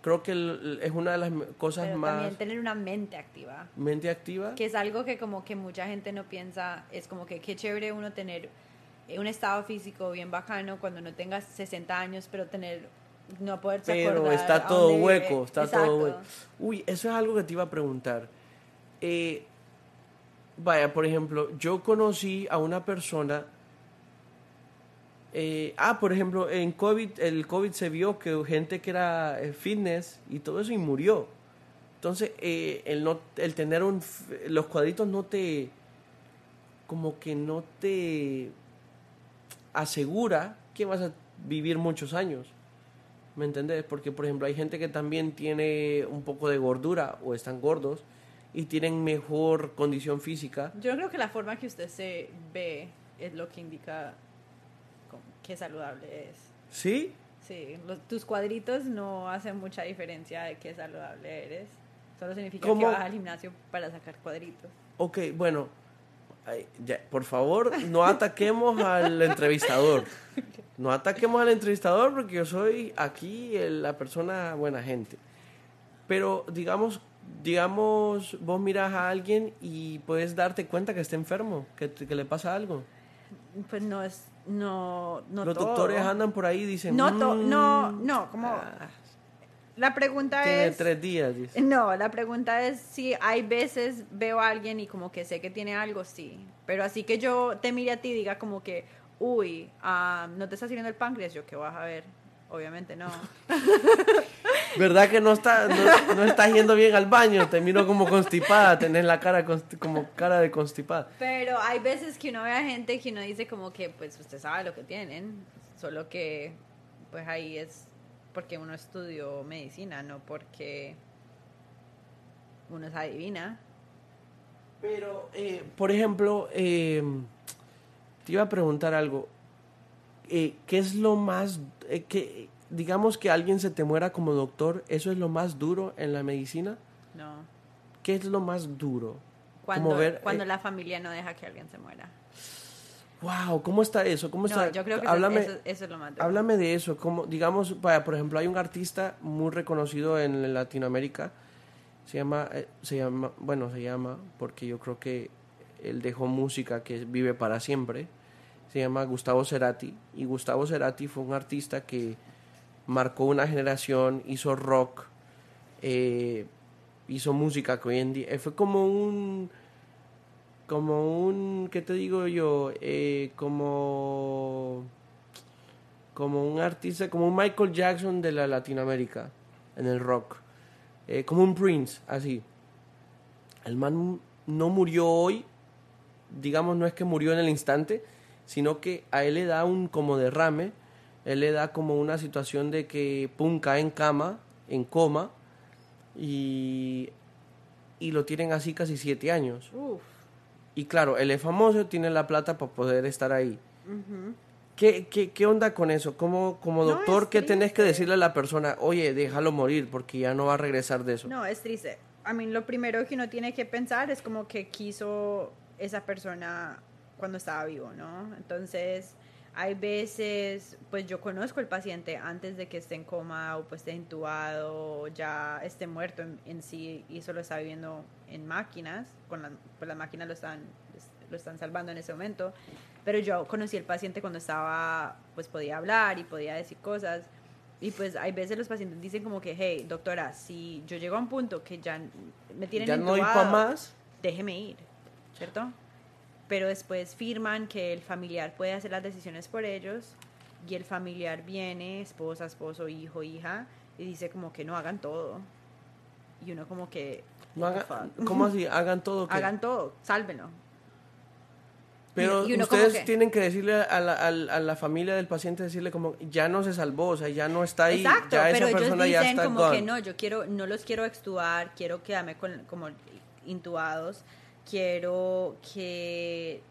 Creo que el- es una de las cosas Pero más... también tener una mente activa. Mente activa. Que es algo que como que mucha gente no piensa, es como que qué chévere uno tener eh, un estado físico bien bacano cuando no tengas 60 años, pero tener, no poder Pero está todo hueco, está todo hueco. Uy, eso es algo que te iba a preguntar. Eh, vaya, por ejemplo, yo conocí a una persona. Eh, ah, por ejemplo, en COVID, el COVID se vio que gente que era eh, fitness y todo eso y murió. Entonces, eh, el, no, el tener un, los cuadritos no te, como que no te asegura que vas a vivir muchos años. ¿Me entendés? Porque, por ejemplo, hay gente que también tiene un poco de gordura o están gordos y tienen mejor condición física. Yo creo que la forma que usted se ve es lo que indica qué saludable es. ¿Sí? Sí, tus cuadritos no hacen mucha diferencia de qué saludable eres. Solo significa que vas al gimnasio para sacar cuadritos. Ok, bueno, por favor, no ataquemos al entrevistador. No ataquemos al entrevistador porque yo soy aquí la persona buena gente. Pero digamos, digamos, vos miras a alguien y puedes darte cuenta que está enfermo, que, que le pasa algo. Pues no es, no, no Los doctores andan por ahí y dicen... No, mm, no, no, como... Ah, la pregunta tiene tres días. Dice. No, la pregunta es si hay veces veo a alguien y como que sé que tiene algo, sí. Pero así que yo te mire a ti y diga como que, uy, ah, no te está sirviendo el páncreas, yo qué vas a ver. Obviamente no. ¿Verdad que no está no, no estás yendo bien al baño? Te miro como constipada, tenés la cara como cara de constipada. Pero hay veces que uno ve a gente que uno dice como que pues usted sabe lo que tienen, solo que pues ahí es porque uno estudió medicina, no porque uno es adivina. Pero, eh, por ejemplo, eh, te iba a preguntar algo. Eh, ¿Qué es lo más... que, digamos que alguien se te muera como doctor, ¿eso es lo más duro en la medicina? No. ¿Qué es lo más duro? Cuando, cuando la familia no deja que alguien se muera. Wow, ¿cómo está eso? ¿Cómo está? yo creo que háblame, eso, es lo más Háblame de eso. Como, digamos, vaya, por ejemplo, hay un artista muy reconocido en Latinoamérica. Se llama, eh, se llama, bueno, se llama, porque yo creo que él dejó música que vive para siempre. Se llama Gustavo Cerati. Y Gustavo Cerati fue un artista que marcó una generación, hizo rock, eh, hizo música que en día. Eh, fue como un como un, ¿qué te digo yo? Eh, como, como un artista, como un Michael Jackson de la Latinoamérica, en el rock. Como un Prince, así. El man no murió hoy, digamos, no es que murió en el instante, sino que a él le da un como derrame, él le da como una situación de que, pum, cae en cama, en coma, y, y lo tienen así casi siete años. Uf. Y claro, él es famoso, tiene la plata para poder estar ahí. ¿Qué, qué, qué onda con eso? ¿Cómo, como doctor, ¿qué tenés que decirle a la persona? Oye, déjalo morir porque ya no va a regresar de eso. No, es triste. A mí lo primero que uno tiene que pensar es como que quiso esa persona cuando estaba vivo, ¿no? Entonces, hay veces, pues yo conozco al paciente antes de que esté en coma o pues esté intubado o ya esté muerto en, sí y solo está viviendo en máquinas, con la, pues las máquinas lo están, lo están salvando en ese momento. Pero yo conocí al paciente cuando estaba, pues podía hablar y podía decir cosas. Y pues hay veces los pacientes dicen como que, hey, doctora, si yo llego a un punto que ya me tienen ya no más, déjeme ir, ¿cierto? Pero después firman que el familiar puede hacer las decisiones por ellos y el familiar viene, esposa, esposo, hijo, hija, y dice como que no hagan todo. Y uno como que... No ¿Cómo así? Hagan todo. Hagan todo, sálvenlo. Pero ustedes tienen que decirle a la, a, la, familia del paciente, decirle como, ya no se salvó, o sea, ya no está ahí. Exacto, ya pero esa persona ellos dicen como que no, yo quiero, no los quiero extubar, quiero quedarme con, como intubados quiero que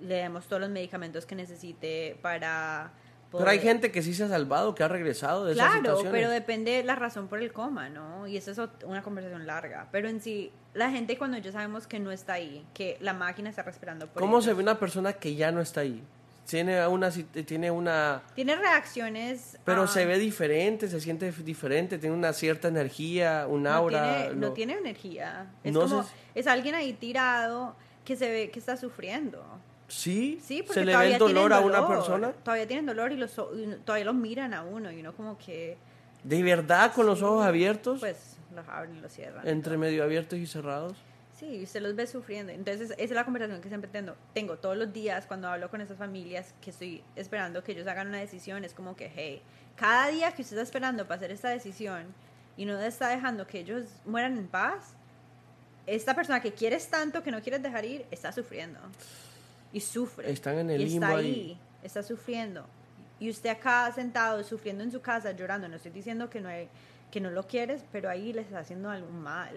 le demos todos los medicamentos que necesite para Pero hay gente que sí se ha salvado, que ha regresado de claro, esas situaciones. Claro, pero depende de la razón por el coma, ¿no? Y esa es una conversación larga. Pero en sí, la gente cuando ya sabemos que no está ahí, que la máquina está respirando por ¿Cómo se ve una persona que ya no está ahí? Tiene una... Tiene, una, tiene reacciones... Pero se ve diferente, se siente diferente, tiene una cierta energía, un aura. No tiene, energía. Es como... Es alguien ahí tirado que se ve que está sufriendo. Sí, sí porque se le ve el dolor, a una persona. Todavía tienen dolor y, los, todavía los miran a uno y uno como que... ¿De verdad con los ojos abiertos? Pues los abren y los cierran. ¿Entre medio abiertos y cerrados? Sí, se los ve sufriendo. Entonces, esa es la conversación que siempre tengo, tengo todos los días cuando hablo con esas familias que estoy esperando que ellos hagan una decisión. Es como que, hey, cada día que usted está esperando para hacer esta decisión y no está dejando que ellos mueran en paz, esta persona que quieres tanto, que no quieres dejar ir, está sufriendo. y sufre. Están en el y limbo está ahí. ahí, está sufriendo. Y usted acá sentado, sufriendo en su casa, llorando. No estoy diciendo que no, hay- que no lo quieres, pero ahí le está haciendo algo mal.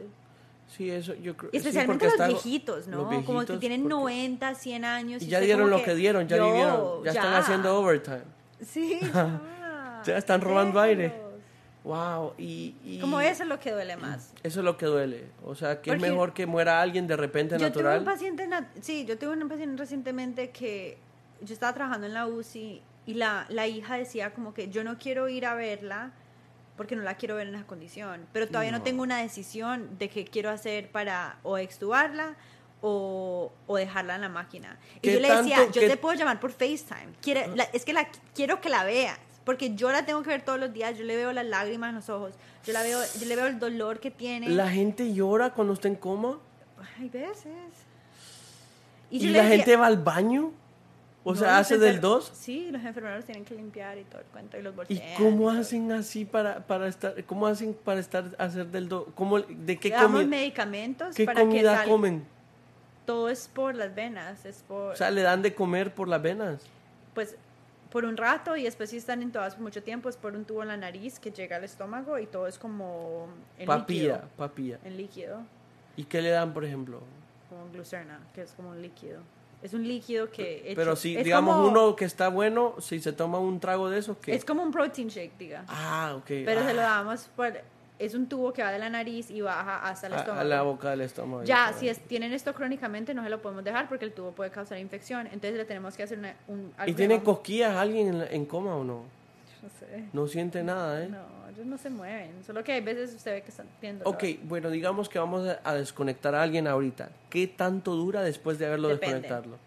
Sí, eso yo creo. Y sí, especialmente porque los viejitos, ¿no? los como que viejitos, tienen porque- 90, 100 años. Y ya dieron lo que dieron, ya yo, vivieron, ya, están haciendo overtime. Sí, ya. Ya están robando aire. Wow, y, y Como eso es lo que duele más. eso es lo que duele. O sea, que es mejor que muera alguien de repente Yo tuve natural. un paciente, nat- sí, yo tuve un paciente recientemente que yo estaba trabajando en la UCI y la, la hija decía como que yo no quiero ir a verla porque no la quiero ver en esa condición, pero todavía no, No. tengo una decisión de qué quiero hacer para o extubarla o, o dejarla en la máquina. Y ¿Qué yo le decía, tanto- yo qué- te puedo llamar por FaceTime, Quiere- la- es que la, quiero que la veas. Porque yo la tengo que ver todos los días, yo le veo las lágrimas en los ojos, yo la veo, yo le veo el dolor que tiene. La gente llora cuando está en coma Hay veces. y, le la decía- gente va al baño. O No, sea, hace del enfer- 2. Sí, los enfermeros tienen que limpiar y todo el cuento y los ¿Y bolsillos. cómo hacen así para, para estar, cómo hacen para estar, hacer del 2? ¿Cómo, ¿De qué, damos comi- medicamentos qué para que comida salga. comen? Todo es por las venas, es por, O sea, le dan de comer por las venas. pues, por un rato y después si están intubados por mucho tiempo es por un tubo en la nariz que llega al estómago y todo es como en Papilla, líquido. papilla. En líquido, ¿Y qué le dan, por ejemplo? como glucerna, que es como un líquido. Es un líquido que... hecho- Pero si, es digamos, como- uno que está bueno, si se toma un trago de esos, ¿qué? Es como un protein shake, diga. Ah, ok. Pero ah, se lo damos por... Es un tubo que va de la nariz y baja hasta el a, estómago. a la boca del estómago. Ya, si es, tienen esto crónicamente, no se lo podemos dejar porque el tubo puede causar infección. Entonces le tenemos que hacer una, un... ¿Y tiene cosquillas alguien en, en coma o no? No sé. No siente nada, ¿eh? No, ellos no se mueven. Solo que hay veces usted ve que están viendo. Ok, bueno, digamos que vamos a, desconectar a alguien ahorita. ¿Qué tanto dura después de haberlo Depende. desconectarlo?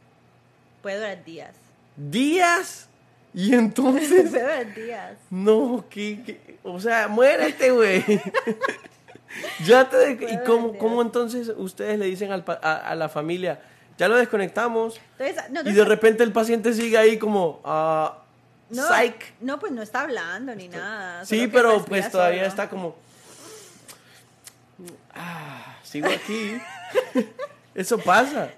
Puede durar días. ¿Días? Y entonces... Puede durar días. No, ¿qué, qué? O sea, muérete, güey. ya te... de- ¿Y cómo, cómo entonces ustedes le dicen al a, a la familia, ya lo desconectamos Entonces, no, y de repente el paciente sigue ahí como, ah, no, psych. no, pues no está hablando ni nada. Sí, pero pues todavía solo. está como, ah, sigo aquí. Eso pasa,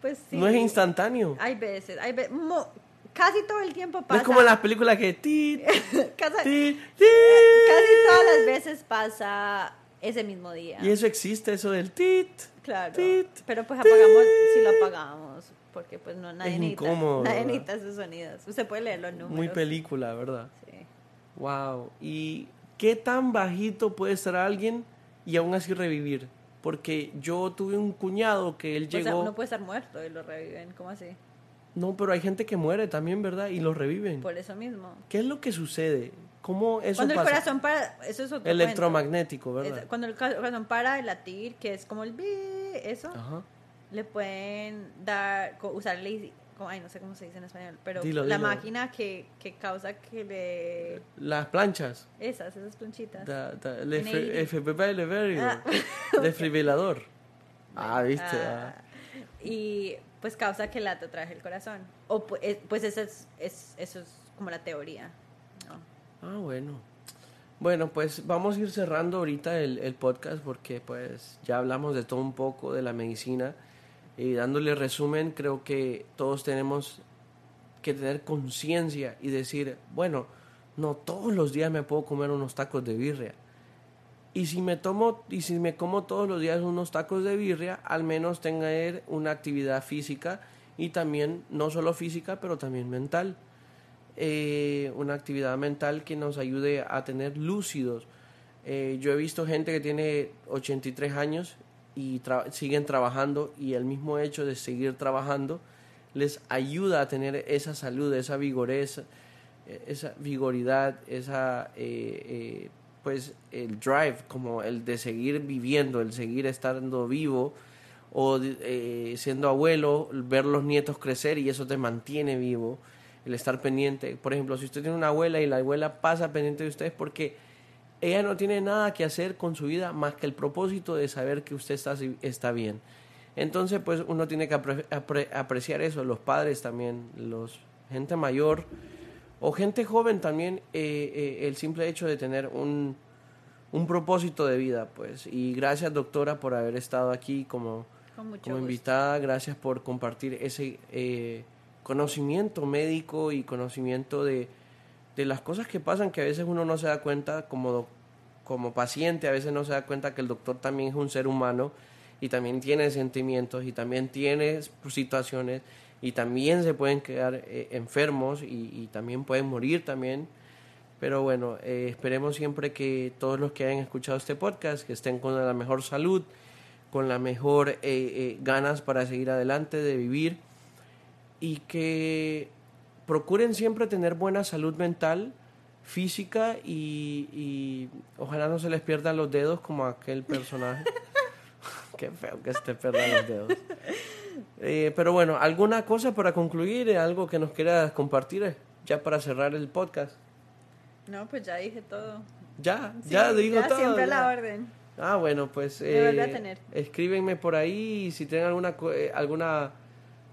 Pues sí. no es instantáneo. Hay veces, hay mo- casi todo el tiempo No pasa. es como en las películas que... Ti, casi, casi todas las veces pasa ese mismo día. Y eso existe, eso del tit. Claro. Tit, pero pues apagamos, si lo apagamos, porque pues no, nadie Es necesita, incómodo, nadie necesita esos sonidos. Usted puede leer los números. Muy película, ¿verdad? Sí. Wow. ¿Y qué tan bajito puede estar alguien y aún así revivir? Porque yo tuve un cuñado que él O sea, llegó... uno puede estar muerto y lo reviven, ¿cómo así? No, pero hay gente que muere también, ¿verdad? Y lo reviven. Por eso mismo. ¿Qué es lo que sucede? ¿Cómo eso cuando el pasa? corazón para, eso es otro Electromagnético, cuento. ¿verdad? Es- cuando el corazón para de latir, que es como el bi, eso, Ajá. Le pueden dar, usar ay, no sé cómo se dice en español, pero Dilo, la dilo. máquina que, que causa que le, Las planchas. esas, esas planchitas. Da, da, el. Ah. Desfibrilador. Ah, viste. Ah, ah. y pues causa que late otra vez el corazón. O eh, pues eso es, es- eso es como la teoría. ¿no? Ah, bueno. Bueno, pues vamos a ir cerrando ahorita el, el podcast porque pues ya hablamos de todo un poco de la medicina y dándole resumen creo que todos tenemos que tener conciencia y decir, bueno, no todos los días me puedo comer unos tacos de birria. Y si me tomo y si me como todos los días unos tacos de birria, al menos tener una actividad física y también no solo física, pero también mental eh, una actividad mental que nos ayude a tener lúcidos. Eh, yo he visto gente que tiene 83 años y siguen trabajando y el mismo hecho de seguir trabajando les ayuda a tener esa salud, esa vigoreza, eh, esa vigoridad, esa eh, eh, pues el drive, como el de seguir viviendo, el seguir estando vivo o eh, siendo abuelo, ver los nietos crecer y eso te mantiene vivo el estar pendiente. Por ejemplo, si usted tiene una abuela y la abuela pasa pendiente de usted es porque ella no tiene nada que hacer con su vida más que el propósito de saber que usted está, está bien. Entonces, pues uno tiene que apre- apre- apreciar eso, los padres también, los gente mayor o gente joven también, eh, eh, el simple hecho de tener un, un propósito de vida, pues. Y gracias, doctora, por haber estado aquí como como invitada. Gracias por compartir ese eh, conocimiento médico y conocimiento de, de las cosas que pasan que a veces uno no se da cuenta como, como paciente, a veces no se da cuenta que el doctor también es un ser humano y también tiene sentimientos y también tiene situaciones y también se pueden quedar eh, enfermos y, también pueden morir también. Pero bueno, eh, esperemos siempre que todos los que hayan escuchado este podcast, que estén con la mejor salud, con la mejor eh, ganas para seguir adelante, de vivir y que procuren siempre tener buena salud mental, física y, y ojalá no se les pierdan los dedos como aquel personaje. Qué feo que se te pierdan los dedos. Eh, pero bueno, ¿alguna cosa para concluir? ¿Algo que nos quieras compartir eh, ya para cerrar el podcast? No, pues ya dije todo. Ya, ya digo todo. Siempre a la orden. Ah, bueno, pues eh, escríbenme por ahí si tienen alguna eh, alguna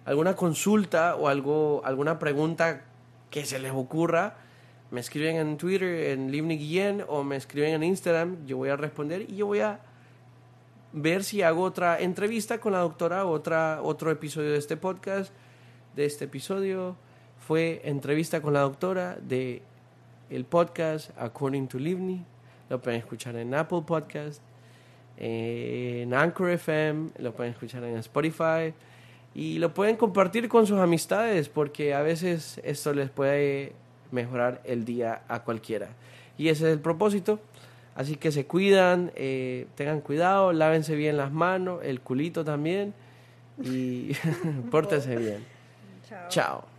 alguna consulta o algo alguna pregunta que se les ocurra, me escriben en Twitter en Livni Guillén o me escriben en Instagram, yo voy a responder y yo voy a ver si hago otra entrevista con la doctora, otra, otro episodio de este podcast, de este episodio. Fue entrevista con la doctora de el podcast According to Livni. Lo pueden escuchar en Apple Podcast, en Anchor FM, lo pueden escuchar en Spotify y lo pueden compartir con sus amistades porque a veces esto les puede mejorar el día a cualquiera. Y ese es el propósito. Así que se cuidan, eh, tengan cuidado, lávense bien las manos, el culito también y pórtense bien. Chao. Chao.